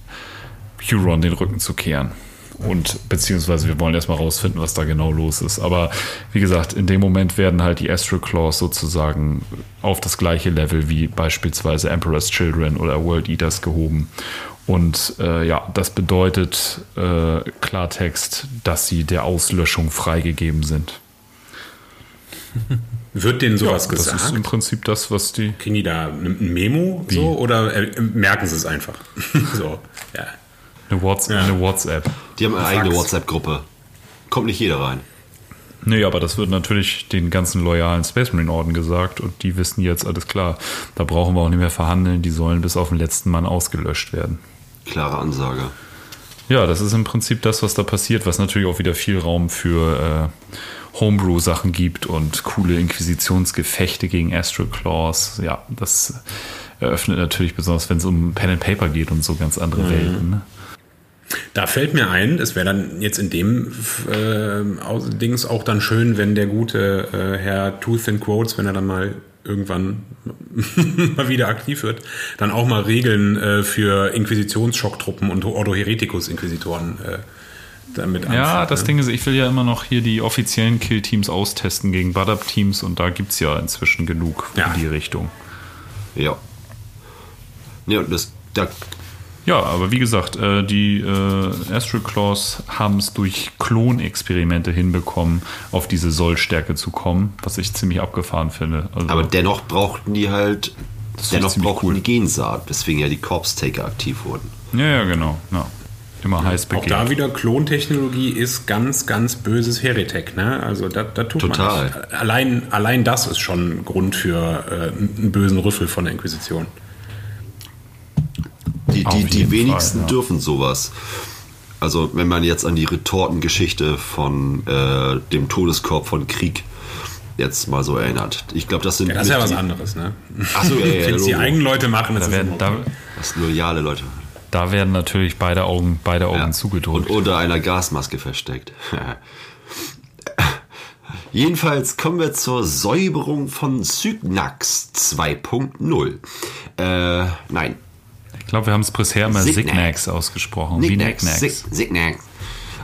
Huron den Rücken zu kehren. Und beziehungsweise wir wollen erstmal rausfinden, was da genau los ist. Aber wie gesagt, in dem Moment werden halt die Astral Claws sozusagen auf das gleiche Level wie beispielsweise Emperor's Children oder World Eaters gehoben. Und äh, ja, das bedeutet äh, Klartext, dass sie der Auslöschung freigegeben sind. wird denen sowas das gesagt? ist im Prinzip das, was die. Kriegen die da ein Memo so oder äh, merken sie es einfach? so, ja. Eine WhatsApp. Ja. Eine WhatsApp. Die haben eine eigene. WhatsApp-Gruppe. Kommt nicht jeder rein. Nee, aber das wird natürlich den ganzen loyalen Space Marine Orden gesagt und die wissen jetzt alles klar. Da brauchen wir auch nicht mehr verhandeln, die sollen bis auf den letzten Mann ausgelöscht werden. Klare Ansage. Ja, das ist im Prinzip das, was da passiert, was natürlich auch wieder viel Raum für äh, Homebrew-Sachen gibt und coole Inquisitionsgefechte gegen Astral Claws. Ja, das eröffnet natürlich besonders, wenn es um Pen and Paper geht und so ganz andere Welten. Ne? Da fällt mir ein, es wäre dann jetzt in dem äh, Dings auch dann schön, wenn der gute äh, Herr Tooth and Quotes, wenn er dann mal irgendwann mal wieder aktiv wird, dann auch mal Regeln äh, für Inquisitionsschocktruppen und Ordo Hereticus Inquisitoren äh, damit Ja, anführt, das ne? Ding ist, ich will ja immer noch hier die offiziellen Kill-Teams austesten gegen Bad-Up-Teams und da gibt es ja inzwischen genug Ja. in die Richtung. Ja. Ja, das, da, Ja, aber wie gesagt, äh, die äh, Astral Claws haben es durch Klonexperimente hinbekommen, auf diese Sollstärke zu kommen, was ich ziemlich abgefahren finde. Also, aber dennoch brauchten die halt, Das dennoch brauchten cool. die Gensaat, weswegen ja die Corpse-Taker aktiv wurden. ja, ja, genau. Ja. Immer heiß Auch begehrt. da wieder Klontechnologie ist ganz, ganz böses Heretek. Ne? Also da, da tut Total. man nicht. Allein, allein das ist schon Grund für äh, einen bösen Rüffel von der Inquisition. Die, die, die wenigsten Fall, ja. dürfen sowas. Also wenn man jetzt an die Retortengeschichte von äh, dem Todeskorb von Krieg jetzt mal so erinnert. Ich glaube, das sind Ja, das ist ja was die- anderes. Ne? Ach so, ja, ja, Wenn es die eigenen Leute machen, ist da, werden, da. Das sind loyale Leute. da werden natürlich beide Augen, beide Augen Ja. zugedrückt. Und unter einer Gasmaske versteckt. Jedenfalls kommen wir zur Säuberung von Cygnax 2.0. Äh, nein. Ich glaube, wir haben es bisher immer Signax. Ausgesprochen. wie Signax. Signax.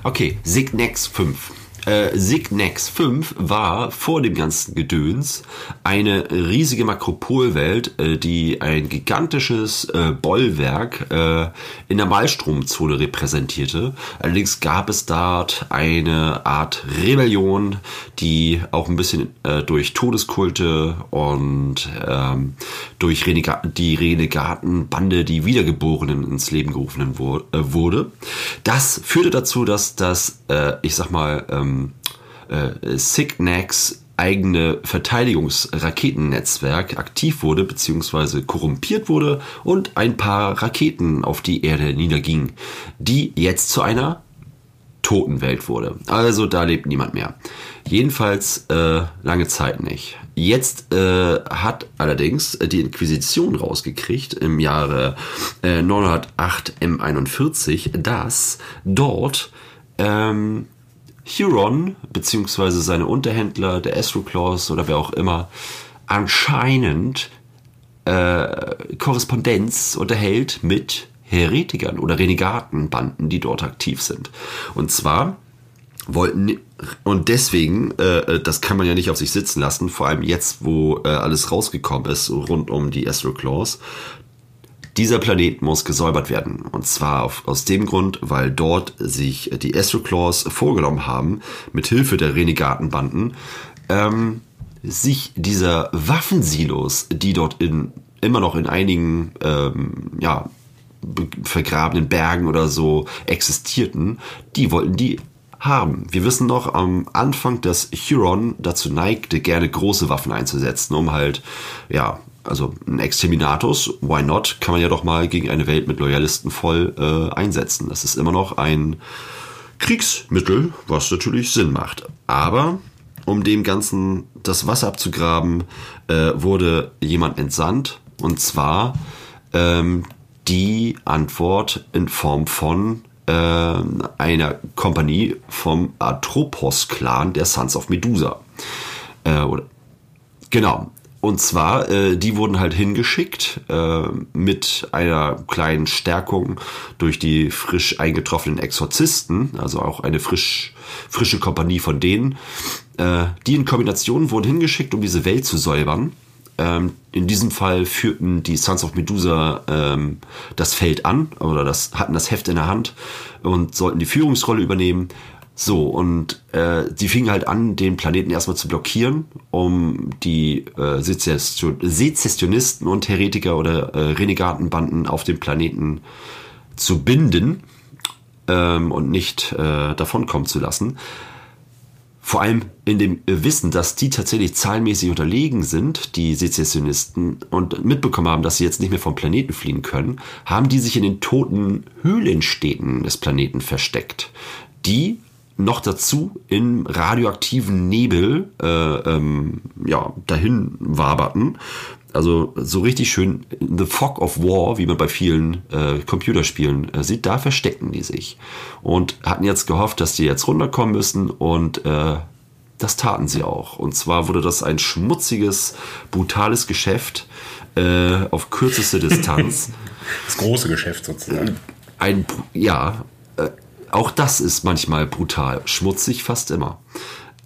Okay, Signax 5. Äh, Signax 5 war vor dem ganzen Gedöns eine riesige Makropolwelt, äh, die ein gigantisches äh, Bollwerk äh, in der Malstromzone repräsentierte. Allerdings gab es dort eine Art Rebellion, die auch ein bisschen äh, durch Todeskulte und ähm, durch Renega die Renegatenbande, die Wiedergeborenen ins Leben gerufen äh, wurde. Das führte dazu, dass das, ich sag mal, ähm, äh, Signax eigene Verteidigungsraketennetzwerk aktiv wurde bzw. korrumpiert wurde und ein paar Raketen auf die Erde niedergingen, die jetzt zu einer Totenwelt wurde. Also da lebt niemand mehr. Jedenfalls äh, lange Zeit nicht. Jetzt äh, hat allerdings die Inquisition rausgekriegt im Jahre äh, 908 M41, dass dort ähm, Huron beziehungsweise seine Unterhändler, der Astroclaws oder wer auch immer, anscheinend äh, Korrespondenz unterhält mit Heretikern oder Renegatenbanden, die dort aktiv sind. Und zwar wollten und deswegen, äh, das kann man ja nicht auf sich sitzen lassen, vor allem jetzt, wo äh, alles rausgekommen ist rund um die Astroclaws. Dieser Planet muss gesäubert werden. Und zwar auf, aus dem Grund, weil dort sich die Astroclaws vorgenommen haben, mit Hilfe der Renegatenbanden, ähm, sich dieser Waffensilos, die dort in, immer noch in einigen ähm, ja, be- vergrabenen Bergen oder so existierten, die wollten die haben. Wir wissen noch am Anfang, dass Huron dazu neigte, gerne große Waffen einzusetzen, um halt, ja, also ein Exterminatus, why not, kann man ja doch mal gegen eine Welt mit Loyalisten voll äh, einsetzen. Das ist immer noch ein Kriegsmittel, was natürlich Sinn macht. Aber um dem Ganzen das Wasser abzugraben, äh, wurde jemand entsandt. Und zwar ähm, die Antwort in Form von ähm, einer Kompanie vom Atropos-Clan der Sons of Medusa. Äh, oder, genau. Und zwar, äh, die wurden halt hingeschickt äh, mit einer kleinen Stärkung durch die frisch eingetroffenen Exorzisten, also auch eine frisch, frische Kompanie von denen. Äh, die in Kombination wurden hingeschickt, um diese Welt zu säubern. Ähm, in diesem Fall führten die Sons of Medusa ähm, das Feld an oder das hatten das Heft in der Hand und sollten die Führungsrolle übernehmen. So, und äh, die fingen halt an, den Planeten erstmal zu blockieren, um die äh, Sezession Sezessionisten und Heretiker oder äh, Renegatenbanden auf dem Planeten zu binden ähm, und nicht äh, davonkommen zu lassen. vor allem in dem Wissen, dass die tatsächlich zahlenmäßig unterlegen sind, die Sezessionisten, und mitbekommen haben, dass sie jetzt nicht mehr vom Planeten fliehen können, haben die sich in den toten Höhlenstädten des Planeten versteckt, die noch dazu in radioaktiven Nebel äh, ähm, ja, dahin waberten. Also so richtig schön The Fog of War, wie man bei vielen äh, Computerspielen äh, sieht, da verstecken die sich. Und hatten jetzt gehofft, dass die jetzt runterkommen müssen und äh, das taten sie auch. Und zwar wurde das ein schmutziges, brutales Geschäft äh, auf kürzeste Distanz. Das große Geschäft sozusagen. Ein, ja, äh, auch das ist manchmal brutal. Schmutzig fast immer.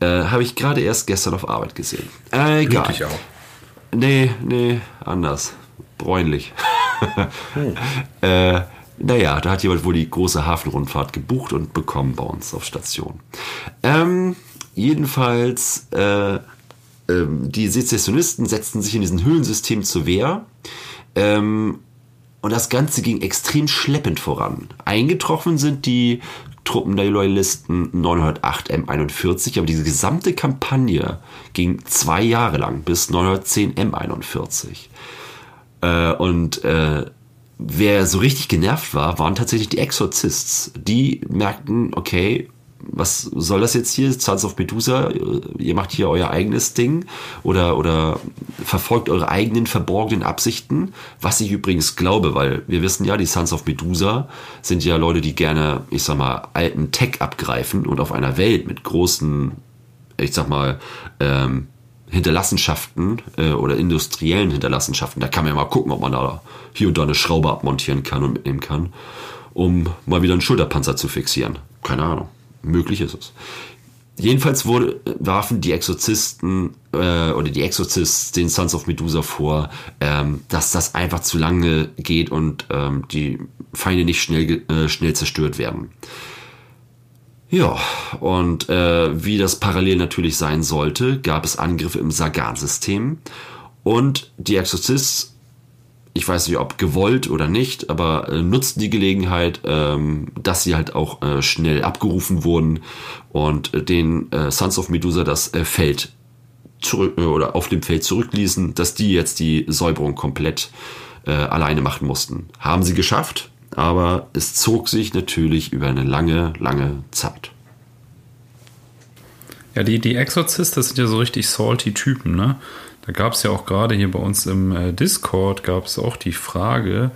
Äh, Habe ich gerade erst gestern auf Arbeit gesehen. Äh, egal. Blutig auch. Nee, nee, anders. Bräunlich. äh, naja, da hat jemand wohl die große Hafenrundfahrt gebucht und bekommen bei uns auf Station. Ähm, jedenfalls, äh, ähm, die Sezessionisten setzten sich in diesem Höhlensystem zur Wehr. Ähm, und das Ganze ging extrem schleppend voran. Eingetroffen sind die Truppen der Loyalisten 908 M41, aber diese gesamte Kampagne ging zwei Jahre lang bis 910 M41. Äh, und äh, wer so richtig genervt war, waren tatsächlich die Exorcists. Die merkten, okay, was soll das jetzt hier? Sons of Medusa, ihr macht hier euer eigenes Ding oder, oder verfolgt eure eigenen verborgenen Absichten, was ich übrigens glaube, weil wir wissen ja, die Sons of Medusa sind ja Leute, die gerne, ich sag mal, alten Tech abgreifen und auf einer Welt mit großen, ich sag mal, ähm, Hinterlassenschaften äh, oder industriellen Hinterlassenschaften, da kann man ja mal gucken, ob man da hier und da eine Schraube abmontieren kann und mitnehmen kann, um mal wieder einen Schulterpanzer zu fixieren. Keine Ahnung. Möglich ist es. Jedenfalls wurde, warfen die Exorzisten äh, oder die Exorzists den Sons of Medusa vor, ähm, dass das einfach zu lange geht und ähm, die Feinde nicht schnell, äh, schnell zerstört werden. Ja, und äh, wie das parallel natürlich sein sollte, gab es Angriffe im Sagan-System und die Exorcists ich weiß nicht, ob gewollt oder nicht, aber äh, nutzten die Gelegenheit, ähm, dass sie halt auch äh, schnell abgerufen wurden und äh, den äh, Sons of Medusa das äh, Feld zurück äh, oder auf dem Feld zurückließen, dass die jetzt die Säuberung komplett alleine machen mussten. Haben sie geschafft, aber es zog sich natürlich über eine lange, lange Zeit. Ja, die, die Exorzist, das sind ja so richtig salty Typen, ne? Da gab es ja auch gerade hier bei uns im äh, Discord gab es auch die Frage,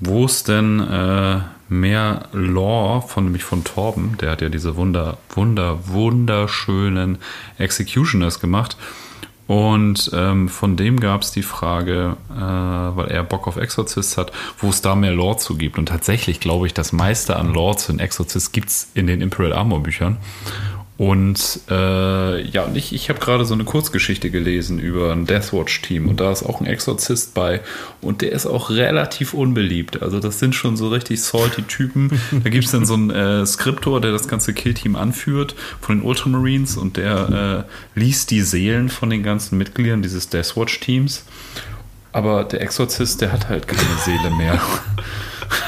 wo es denn äh, mehr Lore von nämlich von Torben, der hat ja diese wunder, wunder, wunderschönen Executioners gemacht. Und ähm, von dem gab es die Frage, äh, weil er Bock auf Exorcist hat, wo es da mehr Lore zu gibt. Und tatsächlich glaube ich, das meiste an Lore zu den Exorcist gibt es in den Imperial Armor Büchern. Und äh, ja, und ich, ich habe gerade so eine Kurzgeschichte gelesen über ein Deathwatch-Team und da ist auch ein Exorzist bei und der ist auch relativ unbeliebt. Also das sind schon so richtig salty Typen. Da gibt es dann so einen äh, Skriptor, der das ganze Killteam anführt von den Ultramarines und der äh, liest die Seelen von den ganzen Mitgliedern dieses Deathwatch-Teams. Aber der Exorzist, der hat halt keine Seele mehr.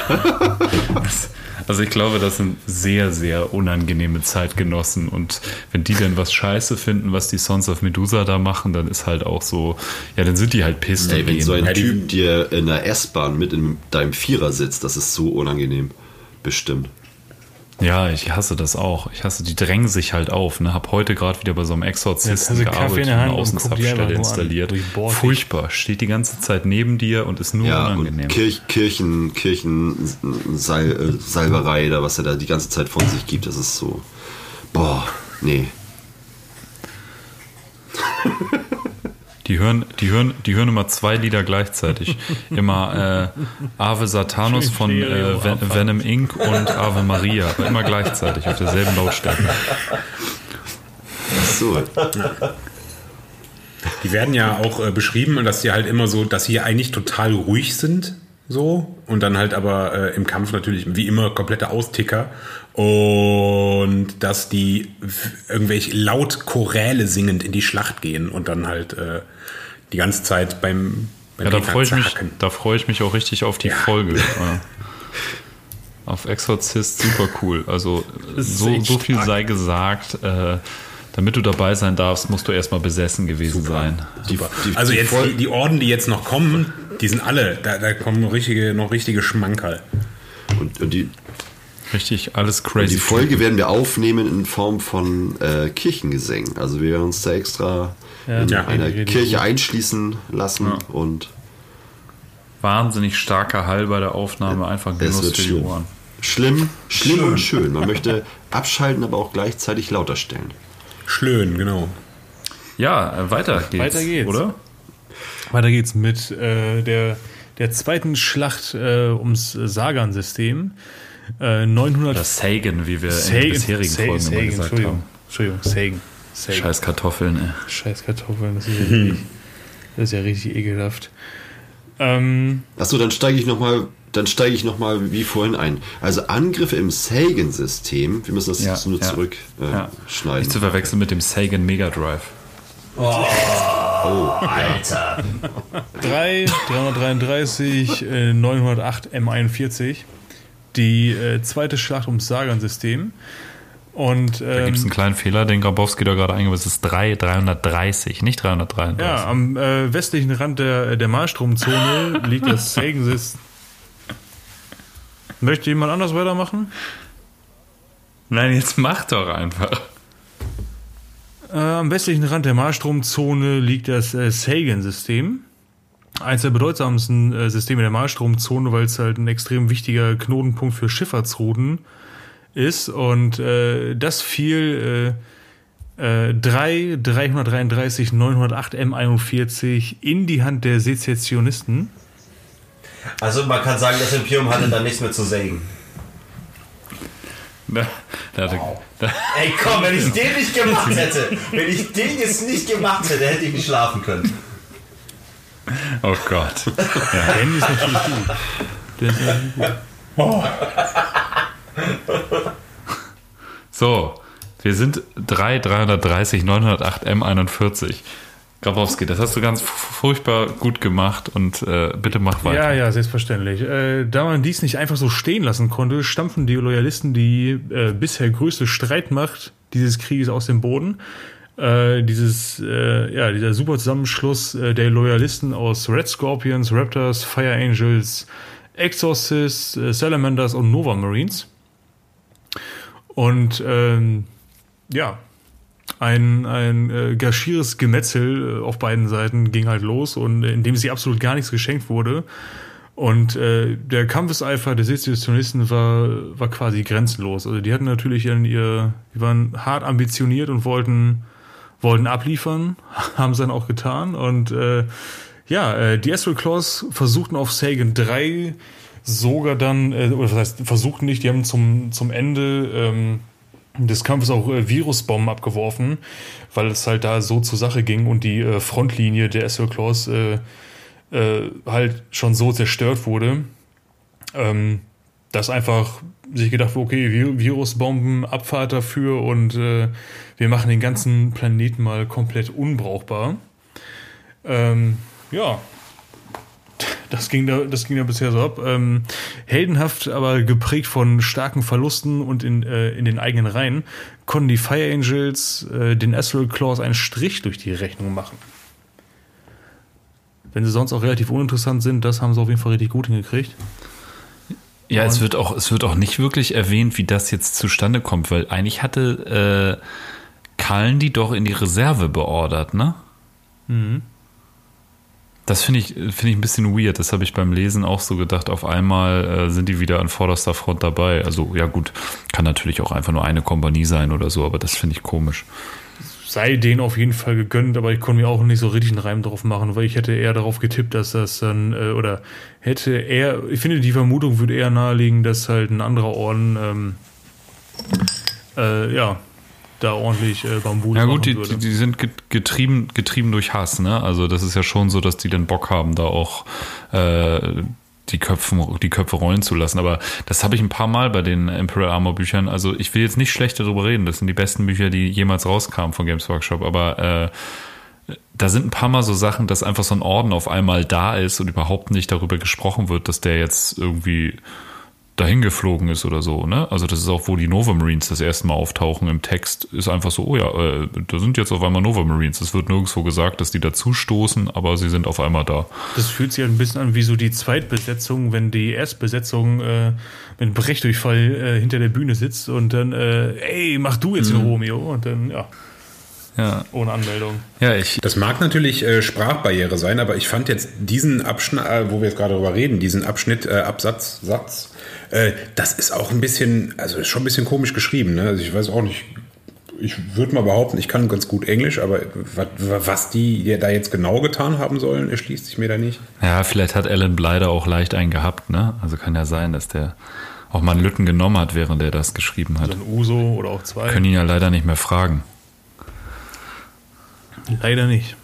das, also ich glaube, das sind sehr, sehr unangenehme Zeitgenossen. Und wenn die denn was scheiße finden, was die Sons of Medusa da machen, dann ist halt auch so, ja, dann sind die halt pisst. Ey, wenn so ein Typ dir in der S-Bahn mit in deinem Vierer sitzt, das ist so unangenehm. Bestimmt. Ja, ich hasse das auch. Ich hasse, die drängen sich halt auf. Ne? Hab heute gerade wieder bei so einem Exorzisten Ja, gearbeitet Kaffee in eine Außenzapfstelle an. installiert. Dich. Furchtbar. Steht die ganze Zeit neben dir und ist nur Ja, unangenehm. und Kirch, Kirchen, Kirchen, Sal, äh, Salberei oder was er da die ganze Zeit von sich gibt, das ist so. Boah, nee. Die hören, die hören, die hören immer zwei Lieder gleichzeitig. Immer äh, Ave Satanus Schön von äh, Ven. Venom Inc. und Ave Maria. Aber immer gleichzeitig auf derselben Lautstärke. So. Die werden ja auch äh, beschrieben, dass die halt immer so, dass sie eigentlich total ruhig sind, so und dann halt aber äh, im Kampf natürlich wie immer komplette Austicker und dass die irgendwelche laut Choräle singend in die Schlacht gehen und dann halt äh, die ganze Zeit beim, beim Ja, da freue ich mich, da freue ich mich auch richtig auf die Folge. Äh, Auf Exorzist super cool. Also so, so viel stark. sei gesagt. Äh, Damit du dabei sein darfst, musst du erstmal besessen gewesen sein. Die, die, Also die jetzt Fol- die, die Orden, die jetzt noch kommen, die sind alle, da, da kommen noch richtige, noch richtige Schmankerl. und, und die, Richtig, alles und crazy. die Folge werden wir aufnehmen in Form von äh, Kirchengesängen. Also wir werden uns da extra in Ja, einer richtig Kirche gut. einschließen lassen und Wahnsinnig starker Hall bei der Aufnahme, einfach es Genuss wird für die schlimm. Ohren. Schlimm, schlimm und schön. Man möchte abschalten, aber auch gleichzeitig lauter stellen. Schlön, genau. Ja, äh, weiter geht's. Weiter geht's. Oder? Weiter geht's mit äh, der, der zweiten Schlacht äh, ums Sagan-System. Äh, 900 Oder Sagan, wie wir in Sagan- den bisherigen Sa- Folgen immer Sagan, gesagt Entschuldigung, haben. Entschuldigung, Sagan. Sagan. Scheiß Kartoffeln, ey. Scheiß Kartoffeln, das ist ja richtig, das ist ja richtig ekelhaft. Ähm, Achso, dann steige ich nochmal, dann steige ich noch mal wie vorhin ein. Also Angriffe im Sagan-System, wir müssen das Ja, jetzt nur ja, zurück äh, ja. Nicht zu verwechseln mit dem Sagan Mega Drive. Alter. 3, 333, äh, 908 M41. Die äh, zweite Schlacht ums Sagan-System. Und Da ähm, gibt es einen kleinen Fehler, den Grabowski da gerade eingewiesen hat. Es ist 3, 330, nicht 333. ja, am äh, westlichen Rand der, der Malstromzone liegt das Sagan-System. Möchte jemand anders weitermachen? Nein, jetzt mach doch einfach. Äh, am westlichen Rand der Malstromzone liegt das äh, Sagan-System. Eines der bedeutsamsten äh, Systeme der Malstromzone, weil es halt ein extrem wichtiger Knotenpunkt für Schifffahrtsrouten ist. Und äh, das fiel äh, äh, 3, 333, 908 M41 in die Hand der Sezessionisten. Also man kann sagen, das Imperium hatte da nichts mehr zu sagen. Da, da, hatte- da, Ey komm, wenn ich den nicht gemacht hätte, wenn ich den jetzt nicht gemacht hätte, hätte ich nicht schlafen können. Oh Gott. Denn ist natürlich gut. Der ist natürlich gut. So, wir sind 3, 330, 908 M41. Grabowski, das hast du ganz furchtbar gut gemacht und äh, bitte mach weiter. Ja, ja, selbstverständlich. Äh, da man dies nicht einfach so stehen lassen konnte, stampfen die Loyalisten die äh, bisher größte Streitmacht dieses Krieges aus dem Boden. Äh, dieses, äh, ja, dieser super Zusammenschluss äh, der Loyalisten aus Red Scorpions, Raptors, Fire Angels, Exorcists, äh, Salamanders und Nova Marines. Und ähm, ja, ein, ein äh, gaschieres Gemetzel äh, auf beiden Seiten ging halt los und in dem sie absolut gar nichts geschenkt wurde. Und äh, der Kampfeseifer der Sezessionisten war, war quasi grenzenlos. Also die hatten natürlich ihren, ihr, die waren hart ambitioniert und wollten, wollten abliefern, haben es dann auch getan. Und äh, ja, äh, die Astral Claws versuchten auf Sagan 3 sogar dann, äh, oder was heißt, versuchten nicht, die haben zum, zum Ende ähm, des Kampfes auch äh, Virusbomben abgeworfen, weil es halt da so zur Sache ging und die äh, Frontlinie der Astral Claws äh, äh, halt schon so zerstört wurde, ähm, dass einfach sich gedacht okay, Vi- Virusbomben, Abfahrt dafür und äh, wir machen den ganzen Planeten mal komplett unbrauchbar. Ähm, ja, das ging da, das ging da bisher so ab. Ähm, heldenhaft, aber geprägt von starken Verlusten und in, äh, in den eigenen Reihen, konnten die Fire Angels äh, den Astral Claws einen Strich durch die Rechnung machen. Wenn sie sonst auch relativ uninteressant sind, das haben sie auf jeden Fall richtig gut hingekriegt. Ja, es wird auch, es wird auch nicht wirklich erwähnt, wie das jetzt zustande kommt, weil eigentlich hatte äh, Kallen die doch in die Reserve beordert, ne? Das finde ich, finde ich ein bisschen weird. Das habe ich beim Lesen auch so gedacht. Auf einmal äh, sind die wieder an vorderster Front dabei. Also, ja, gut, kann natürlich auch einfach nur eine Kompanie sein oder so, aber das finde ich komisch. Sei denen auf jeden Fall gegönnt, aber ich konnte mir auch nicht so richtig einen Reim drauf machen, weil ich hätte eher darauf getippt, dass das dann, äh, oder hätte eher, ich finde, die Vermutung würde eher nahelegen, dass halt ein anderer Orden, ähm, äh, ja, da ordentlich äh, Bambus Ja gut, die, die, die sind get- getrieben, getrieben durch Hass, ne? Also das ist ja schon so, dass die den Bock haben, da auch äh, die, Köpfen, die Köpfe rollen zu lassen. Aber das habe ich ein paar Mal bei den Imperial Armor Büchern. Also ich will jetzt nicht schlecht darüber reden. Das sind die besten Bücher, die jemals rauskamen von Games Workshop. Aber äh, da sind ein paar Mal so Sachen, dass einfach so ein Orden auf einmal da ist und überhaupt nicht darüber gesprochen wird, dass der jetzt irgendwie dahin geflogen ist oder so, ne? Also das ist auch, wo die Nova Marines das erste Mal auftauchen im Text, ist einfach so, oh ja, äh, da sind jetzt auf einmal Nova Marines. Es wird nirgendwo gesagt, dass die dazustoßen, aber sie sind auf einmal da. Das fühlt sich halt ein bisschen an wie so die Zweitbesetzung, wenn die Erstbesetzung, äh, wenn Brechdurchfall äh, hinter der Bühne sitzt und dann, äh, ey, mach du jetzt den Romeo und dann, ja, Ja, ohne Anmeldung. ja ich, Das mag natürlich äh, Sprachbarriere sein, aber ich fand jetzt diesen Abschnitt, äh, wo wir jetzt gerade drüber reden, diesen Abschnitt, äh, Absatz, Satz, äh, das ist auch ein bisschen, also ist schon ein bisschen komisch geschrieben. Ne? Also ich weiß auch nicht, ich würde mal behaupten, ich kann ganz gut Englisch, aber was, die da jetzt genau getan haben sollen, erschließt sich mir da nicht. ja, vielleicht hat Alan Blyder auch leicht einen gehabt, ne? Also kann ja sein, dass der auch mal einen Lütten genommen hat, während er das geschrieben hat. So ein Uso oder auch zwei. Können ihn ja leider nicht mehr fragen. Leider nicht.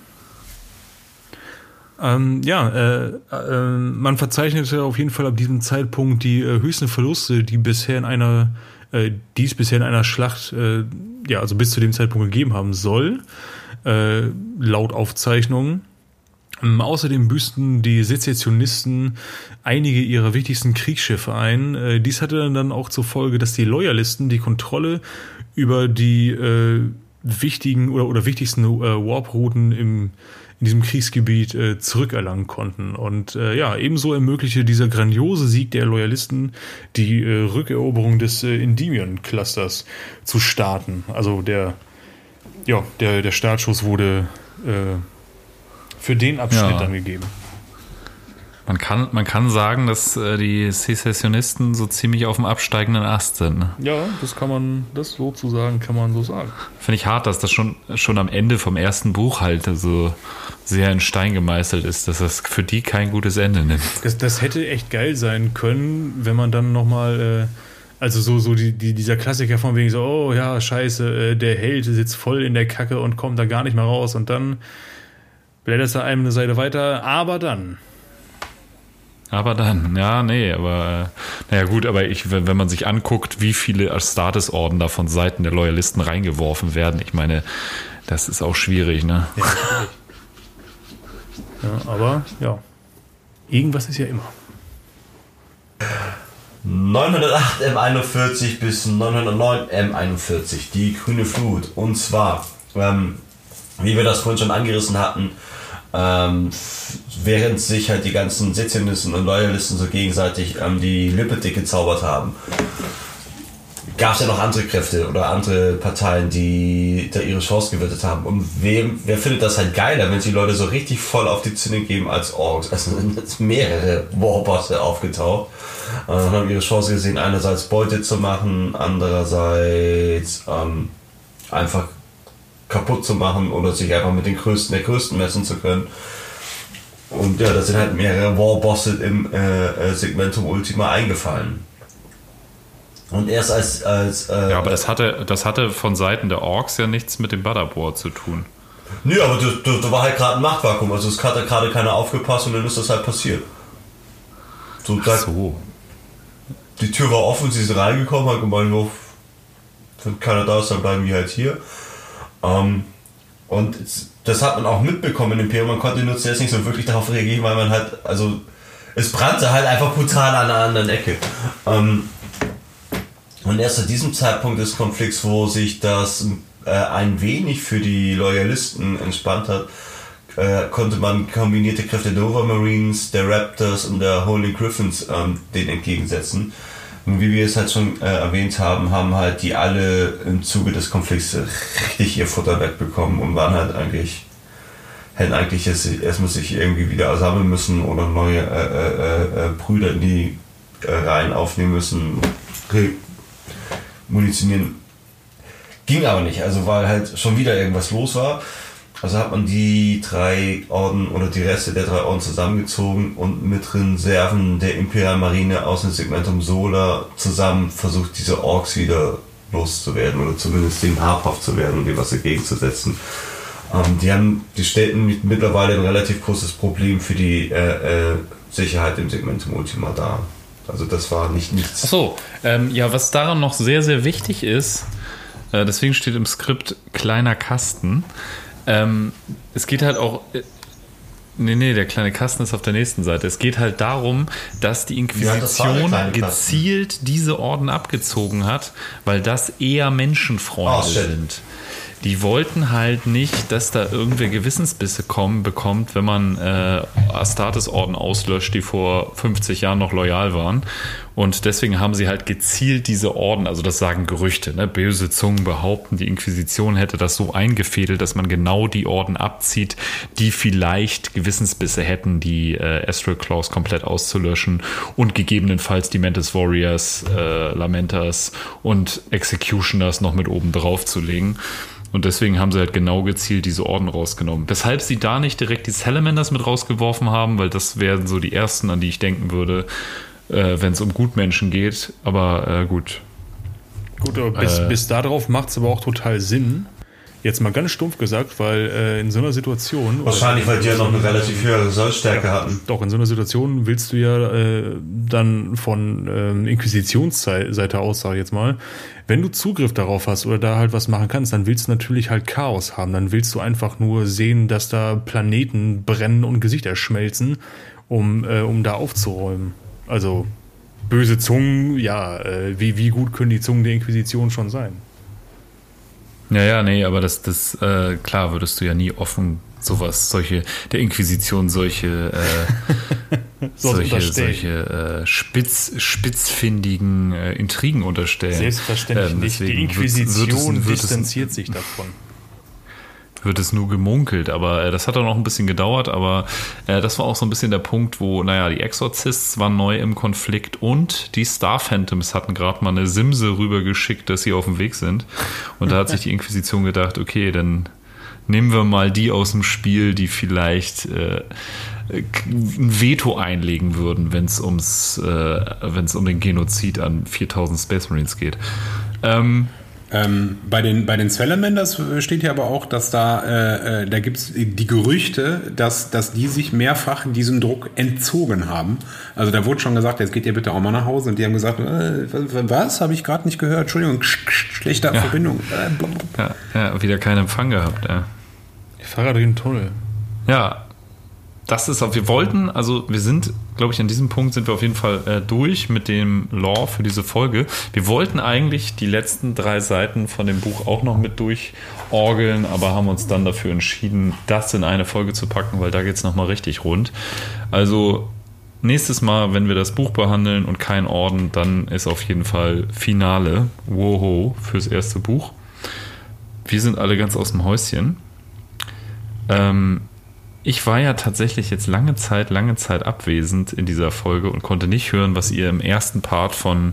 Ähm, ja, äh, äh, man verzeichnete auf jeden Fall ab diesem Zeitpunkt die äh, höchsten Verluste, die bisher in einer, äh, die es bisher in einer Schlacht, äh, ja, also bis zu dem Zeitpunkt gegeben haben soll, äh, laut Aufzeichnungen. Ähm, außerdem büßten die Sezessionisten einige ihrer wichtigsten Kriegsschiffe ein. Äh, dies hatte dann auch zur Folge, dass die Loyalisten die Kontrolle über die äh, wichtigen oder, oder wichtigsten äh, Warp-Routen im, in diesem Kriegsgebiet äh, zurückerlangen konnten. Und äh, ja, ebenso ermöglichte dieser grandiose Sieg der Loyalisten die äh, Rückeroberung des äh, Endymion-Clusters zu starten. Also der, ja, der, der Startschuss wurde äh, für den Abschnitt Ja. dann gegeben. Man kann, man kann sagen, dass äh, die Secessionisten so ziemlich auf dem absteigenden Ast sind. Ne? Ja, das kann man, das sozusagen kann man so sagen. Finde ich hart, dass das schon, schon am Ende vom ersten Buch halt so sehr in Stein gemeißelt ist, dass das für die kein gutes Ende nimmt. Das, das hätte echt geil sein können, wenn man dann nochmal, äh, also so, so die, die, dieser Klassiker von wegen so, oh ja, scheiße, äh, der Held sitzt voll in der Kacke und kommt da gar nicht mehr raus und dann blättert er einem eine Seite weiter, aber dann. Aber dann, ja, nee, aber äh, naja gut, aber ich, wenn, wenn man sich anguckt, wie viele Astartes-Orden da von Seiten der Loyalisten reingeworfen werden, ich meine, das ist auch schwierig, ne? Ja, aber ja, irgendwas ist ja immer. 908 M41 bis 909 M41, die grüne Flut. Und zwar, ähm, wie wir das vorhin schon angerissen hatten, ähm, während sich halt die ganzen Sezionisten und Loyalisten so gegenseitig ähm, die Lippe dick gezaubert haben, gab es ja noch andere Kräfte oder andere Parteien, die da ihre Chance gewettet haben. Und wem, wer findet das halt geiler, wenn sie Leute so richtig voll auf die Zinne geben als Orks? Also sind jetzt mehrere Warbosse aufgetaucht äh, und haben ihre Chance gesehen, einerseits Beute zu machen, andererseits ähm, einfach kaputt zu machen oder sich einfach mit den Größten der Größten messen zu können. Und ja, da sind halt mehrere Warbosse im äh, äh, Segmentum Ultima eingefallen. Und erst als, als äh, Ja, aber das hatte, das hatte von Seiten der Orks ja nichts mit dem Badabor zu tun. Nö, aber da, da, da war halt gerade ein Machtvakuum. Also es hat da gerade keiner aufgepasst und dann ist das halt passiert. So, da, So. die Tür war offen, sie sind reingekommen, hat gemeint, wenn keiner da ist, dann bleiben wir halt hier. Ähm, und das hat man auch mitbekommen in Imperium. Man konnte nur zuerst nicht so wirklich darauf reagieren, weil man halt, also es brannte halt einfach brutal an einer anderen Ecke. Ähm, und erst zu diesem Zeitpunkt des Konflikts, wo sich das äh, ein wenig für die Loyalisten entspannt hat, äh, konnte man kombinierte Kräfte der Nova Marines, der Raptors und der Holy Griffins ähm, denen entgegensetzen. Und wie wir es halt schon äh, erwähnt haben, haben halt die alle im Zuge des Konflikts richtig ihr Futter wegbekommen und waren halt eigentlich, hätten eigentlich erstmal sich irgendwie wieder sammeln müssen oder neue äh, äh, äh, Brüder in die äh, Reihen aufnehmen müssen, re- munitionieren. Ging aber nicht, also weil halt schon wieder irgendwas los war. Also hat man die drei Orden oder die Reste der drei Orden zusammengezogen und mit Reserven der Imperial Marine aus dem Segmentum Solar zusammen versucht, diese Orks wieder loszuwerden oder zumindest denen habhaft zu werden und dem was dagegen zu setzen. Ähm, die haben, die stellten mit- mittlerweile ein relativ großes Problem für die äh, äh, Sicherheit im Segmentum Ultima dar. Also das war nicht nichts. Achso, ähm, ja, was daran noch sehr, sehr wichtig ist, äh, deswegen steht im Skript kleiner Kasten. Ähm, es geht halt auch, äh, Nee, nee, der kleine Kasten ist auf der nächsten Seite. Es geht halt darum, dass die Ja, Inquisition Kasten. gezielt diese Orden abgezogen hat, weil das eher Menschenfreunde Oh, sind. Die wollten halt nicht, dass da irgendwer Gewissensbisse kommen, bekommt, wenn man äh, Astartes-Orden auslöscht, die vor 50 Jahren noch loyal waren. Und deswegen haben sie halt gezielt diese Orden, also das sagen Gerüchte, ne? böse Zungen behaupten, die Inquisition hätte das so eingefädelt, dass man genau die Orden abzieht, die vielleicht Gewissensbisse hätten, die äh, Astral Claws komplett auszulöschen und gegebenenfalls die Mantis Warriors, äh, Lamentas und Executioners noch mit oben drauf zu legen. Und deswegen haben sie halt genau gezielt diese Orden rausgenommen. Weshalb sie da nicht direkt die Salamanders mit rausgeworfen haben, weil das wären so die ersten, an die ich denken würde, äh, wenn es um Gutmenschen geht. Aber äh, gut. Gut, aber bis, Äh. bis darauf macht es aber auch total Sinn. Jetzt mal ganz stumpf gesagt, weil äh, in so einer Situation. Wahrscheinlich, weil die ja noch eine relativ höhere Sollstärke hatten. Doch, in so einer Situation willst du ja äh, dann von ähm, Inquisitionsseite aus, sag ich jetzt mal, wenn du Zugriff darauf hast oder da halt was machen kannst, dann willst du natürlich halt Chaos haben. Dann willst du einfach nur sehen, dass da Planeten brennen und Gesichter schmelzen, um, äh, um da aufzuräumen. Also böse Zungen, ja, äh, wie, wie gut können die Zungen der Inquisition schon sein? Ja, ja, nee, aber das, das, äh, klar würdest du ja nie offen sowas, solche, der Inquisition solche, äh, solche, solche äh, spitz, spitzfindigen äh, Intrigen unterstellen. Selbstverständlich Ähm, nicht. Die Inquisition es- wird es- distanziert sich davon. Wird es nur gemunkelt, aber äh, das hat dann auch ein bisschen gedauert, aber äh, das war auch so ein bisschen der Punkt, wo, naja, die Exorcists waren neu im Konflikt und die Star Phantoms hatten gerade mal eine Simse rübergeschickt, dass sie auf dem Weg sind. Und da hat sich die Inquisition gedacht, okay, dann nehmen wir mal die aus dem Spiel, die vielleicht äh, ein Veto einlegen würden, wenn es ums, äh, wenn es um den Genozid an 4000 Space Marines geht. Ähm, Ähm, bei, den, bei den Salamanders steht hier aber auch, dass da, äh, äh, da gibt es die Gerüchte, dass, dass die sich mehrfach diesem Druck entzogen haben. Also da wurde schon gesagt, jetzt geht ihr bitte auch mal nach Hause. Und die haben gesagt, äh, was, habe ich gerade nicht gehört? Entschuldigung, sch- sch- schlechte Verbindung. Äh, ja, ja, wieder keinen Empfang gehabt, ja. Ich fahre durch den Tunnel. Ja, das ist wir wollten, also wir sind, glaube ich, an diesem Punkt sind wir auf jeden Fall äh, durch mit dem Lore für diese Folge. Wir wollten eigentlich die letzten drei Seiten von dem Buch auch noch mit durchorgeln, aber haben uns dann dafür entschieden, das in eine Folge zu packen, weil da geht es nochmal richtig rund. Also nächstes Mal, wenn wir das Buch behandeln und kein Orden, dann ist auf jeden Fall Finale, Woho, fürs erste Buch. Wir sind alle ganz aus dem Häuschen. Ähm, ich war ja tatsächlich jetzt lange Zeit, lange Zeit abwesend in dieser Folge und konnte nicht hören, was ihr im ersten Part von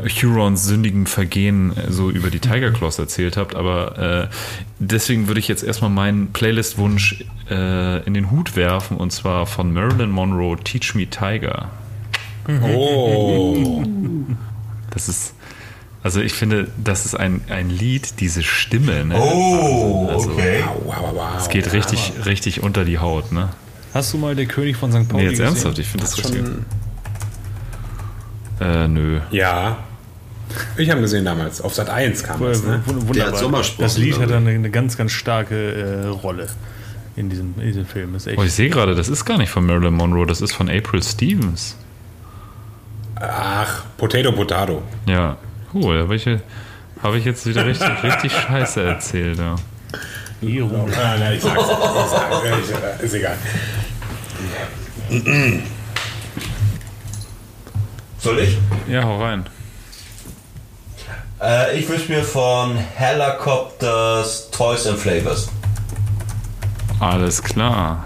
Hurons sündigen Vergehen äh, so über die Tiger Claws erzählt habt. Aber äh, deswegen würde ich jetzt erstmal meinen Playlist-Wunsch äh, in den Hut werfen und zwar von Marilyn Monroe, Teach Me Tiger. Oh. Das ist, also ich finde, das ist ein, ein Lied, diese Stimme. Ne? Oh, Also, okay. Wow, wow, wow. Es geht richtig, richtig unter die Haut, ne? Hast du mal der König von St. Pauli Nee, jetzt gesehen? ernsthaft, ich finde das richtig. Schon, Äh, nö. ja. Ich habe gesehen damals. Auf Sat 1 kam das, ne? W- Wunderbar. Der hat Sommersprossen, das Lied hat dann eine, eine ganz, ganz starke äh, Rolle in diesem, in diesem Film. Das ist echt Oh, ich sehe gerade, das ist gar nicht von Marilyn Monroe, das ist von April Stevens. Ach, Potato Potato. Ja. Cool, welche habe ich jetzt wieder richtig, richtig scheiße erzählt, ja. ironisch. Ah, nein, ich sag's. Ich sag's. Ich, ist egal. Soll ich? Ja, hau rein. Äh, ich wünsche mir von Helicopters Toys and Flavors. Alles klar.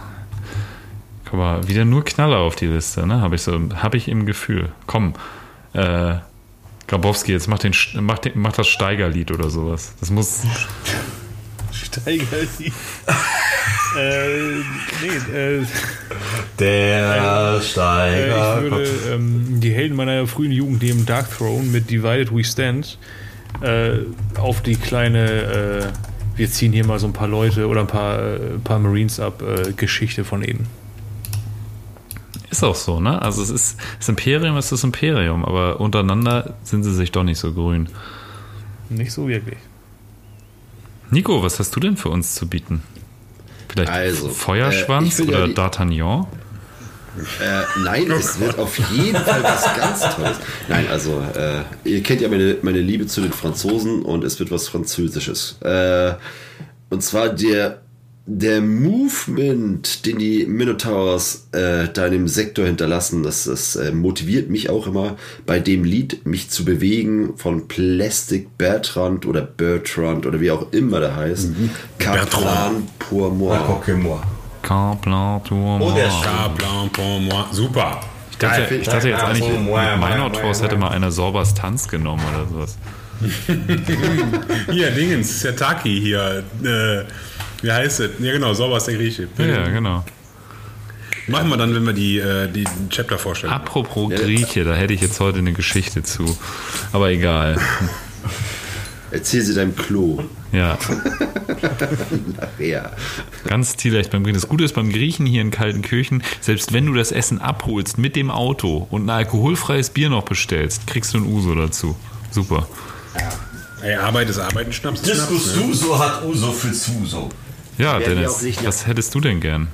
Guck mal, wieder nur Knaller auf die Liste, ne? Habe ich so, habe ich im Gefühl. Komm, äh, Grabowski, jetzt mach, den, mach, den, mach das Steigerlied oder sowas. Das muss. Steigerlied. äh, nee, äh, Der äh, Steiger. ich würde ähm, die Helden meiner frühen Jugend nehmen Dark Throne mit Divided We Stand äh, auf die kleine äh, wir ziehen hier mal so ein paar Leute oder ein paar, äh, paar Marines ab äh, Geschichte von eben. Ist auch so, ne? Also es ist das Imperium ist das Imperium, aber untereinander sind sie sich doch nicht so grün. Nicht so wirklich. Nico, was hast du denn für uns zu bieten? Vielleicht Also, Feuerschwanz äh, ja oder die- D'Artagnan? Äh, nein, es wird auf jeden Fall was ganz Tolles. Nein, also, äh, ihr kennt ja meine, meine Liebe zu den Franzosen und es wird was Französisches. Äh, und zwar der, der Movement, den die Minotaurs äh, da in dem Sektor hinterlassen, das, das äh, motiviert mich auch immer bei dem Lied, mich zu bewegen von Plastic Bertrand oder Bertrand oder wie auch immer der heißt. Caplan pour moi. Caplan Tour. Oh, der Ah, blanc pour moi. Super. Ich dachte, Geil. ich dachte jetzt eigentlich, moi, moi, Minotaurs moi, hätte moi. mal einer Sorbas Tanz genommen oder sowas. Hier, Dingens, Sertaki hier. Äh, wie heißt es? Ja, genau, sauber ist der Grieche. Ja, ja, genau. Machen wir dann, wenn wir die, äh, die Chapter vorstellen. Apropos Grieche, da hätte ich jetzt heute eine Geschichte zu. Aber egal. Erzähl sie deinem Klo. Ja, Ja. ganz stilecht beim Griechen. Das Gute ist beim Griechen hier in Kaltenkirchen, selbst wenn du das Essen abholst mit dem Auto und ein alkoholfreies Bier noch bestellst, kriegst du ein Uso dazu. Super. Ey, Arbeit ist Arbeit, ein Schnaps ist Schnaps. Diskus Ne? Suso hat Uso für Suso. Ja, Dennis, nicht- was hättest du denn gern?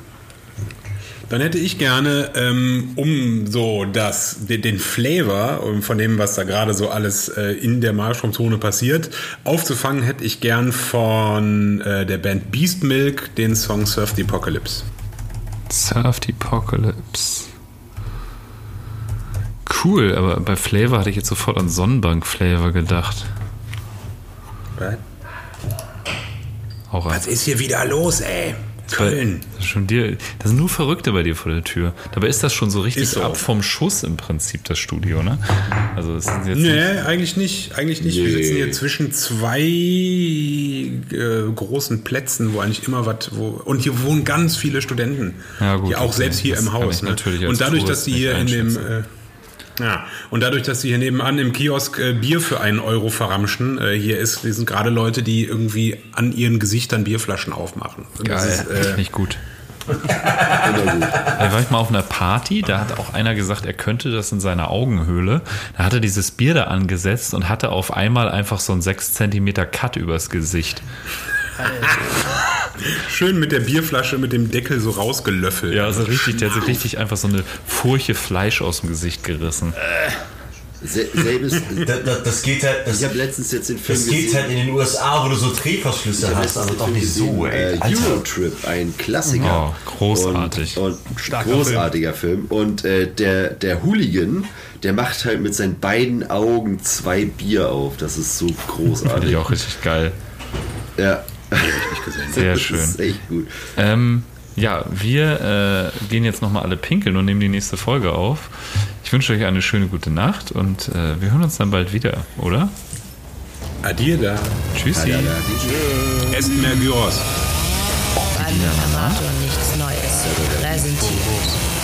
Dann hätte ich gerne, ähm, um so das, den, den Flavor von dem, was da gerade so alles äh, in der Marschraumzone passiert, aufzufangen, hätte ich gern von äh, der Band Beast Milk den Song Surf the Apocalypse. Surf the Apocalypse. Cool, aber bei Flavor hatte ich jetzt sofort an Sonnenbank-Flavor gedacht. Auch Was ist hier wieder los, ey? Köln. Das ist schon dir, das sind nur Verrückte bei dir vor der Tür. Dabei ist das schon so richtig Ist so. ab vom Schuss im Prinzip, das Studio, ne? Also es sind jetzt Nee, nicht, eigentlich nicht. Eigentlich nicht. Wir Nee. sitzen hier zwischen zwei äh, großen Plätzen, wo eigentlich immer was, wo und hier wohnen ganz viele Studenten. Ja, gut, Hier auch okay. selbst hier Das im Haus. Ne? natürlich Und dadurch, Tourist dass nicht hier in dem äh, ja, und dadurch, dass sie hier nebenan im Kiosk äh, Bier für einen Euro verramschen, äh, hier ist, hier sind gerade Leute, die irgendwie an ihren Gesichtern Bierflaschen aufmachen. Und das geil, ist, äh, nicht gut. Da war ich mal auf einer Party, da hat auch einer gesagt, er könnte das in seiner Augenhöhle. Da hat er dieses Bier da angesetzt und hatte auf einmal einfach so einen 6 cm Cut übers Gesicht. schön mit der Bierflasche mit dem Deckel so rausgelöffelt. Ja, also richtig, der hat sich richtig einfach so eine Furche Fleisch aus dem Gesicht gerissen. Se selbes, Das, das, das geht halt, das, ich habe letztens jetzt den Film das geht gesehen. halt in den USA, wo du so Drehverschlüsse hast, aber den doch Film nicht so, ey. Äh, Alter. Eurotrip, ein Klassiker. Oh, großartig. Und, und großartiger Film. Und äh, der, der Hooligan, der macht halt mit seinen beiden Augen zwei Bier auf. Das ist so Finde großartig. ich auch richtig geil. Ja. Sehr Das schön. ist echt gut. Ähm, ja, wir äh, gehen jetzt nochmal alle pinkeln und nehmen die nächste Folge auf. Ich wünsche euch eine schöne gute Nacht und äh, wir hören uns dann bald wieder, oder? Adieu da. Tschüssi. Esst mehr Gyros. Ein Informator nichts Neues präsentiert.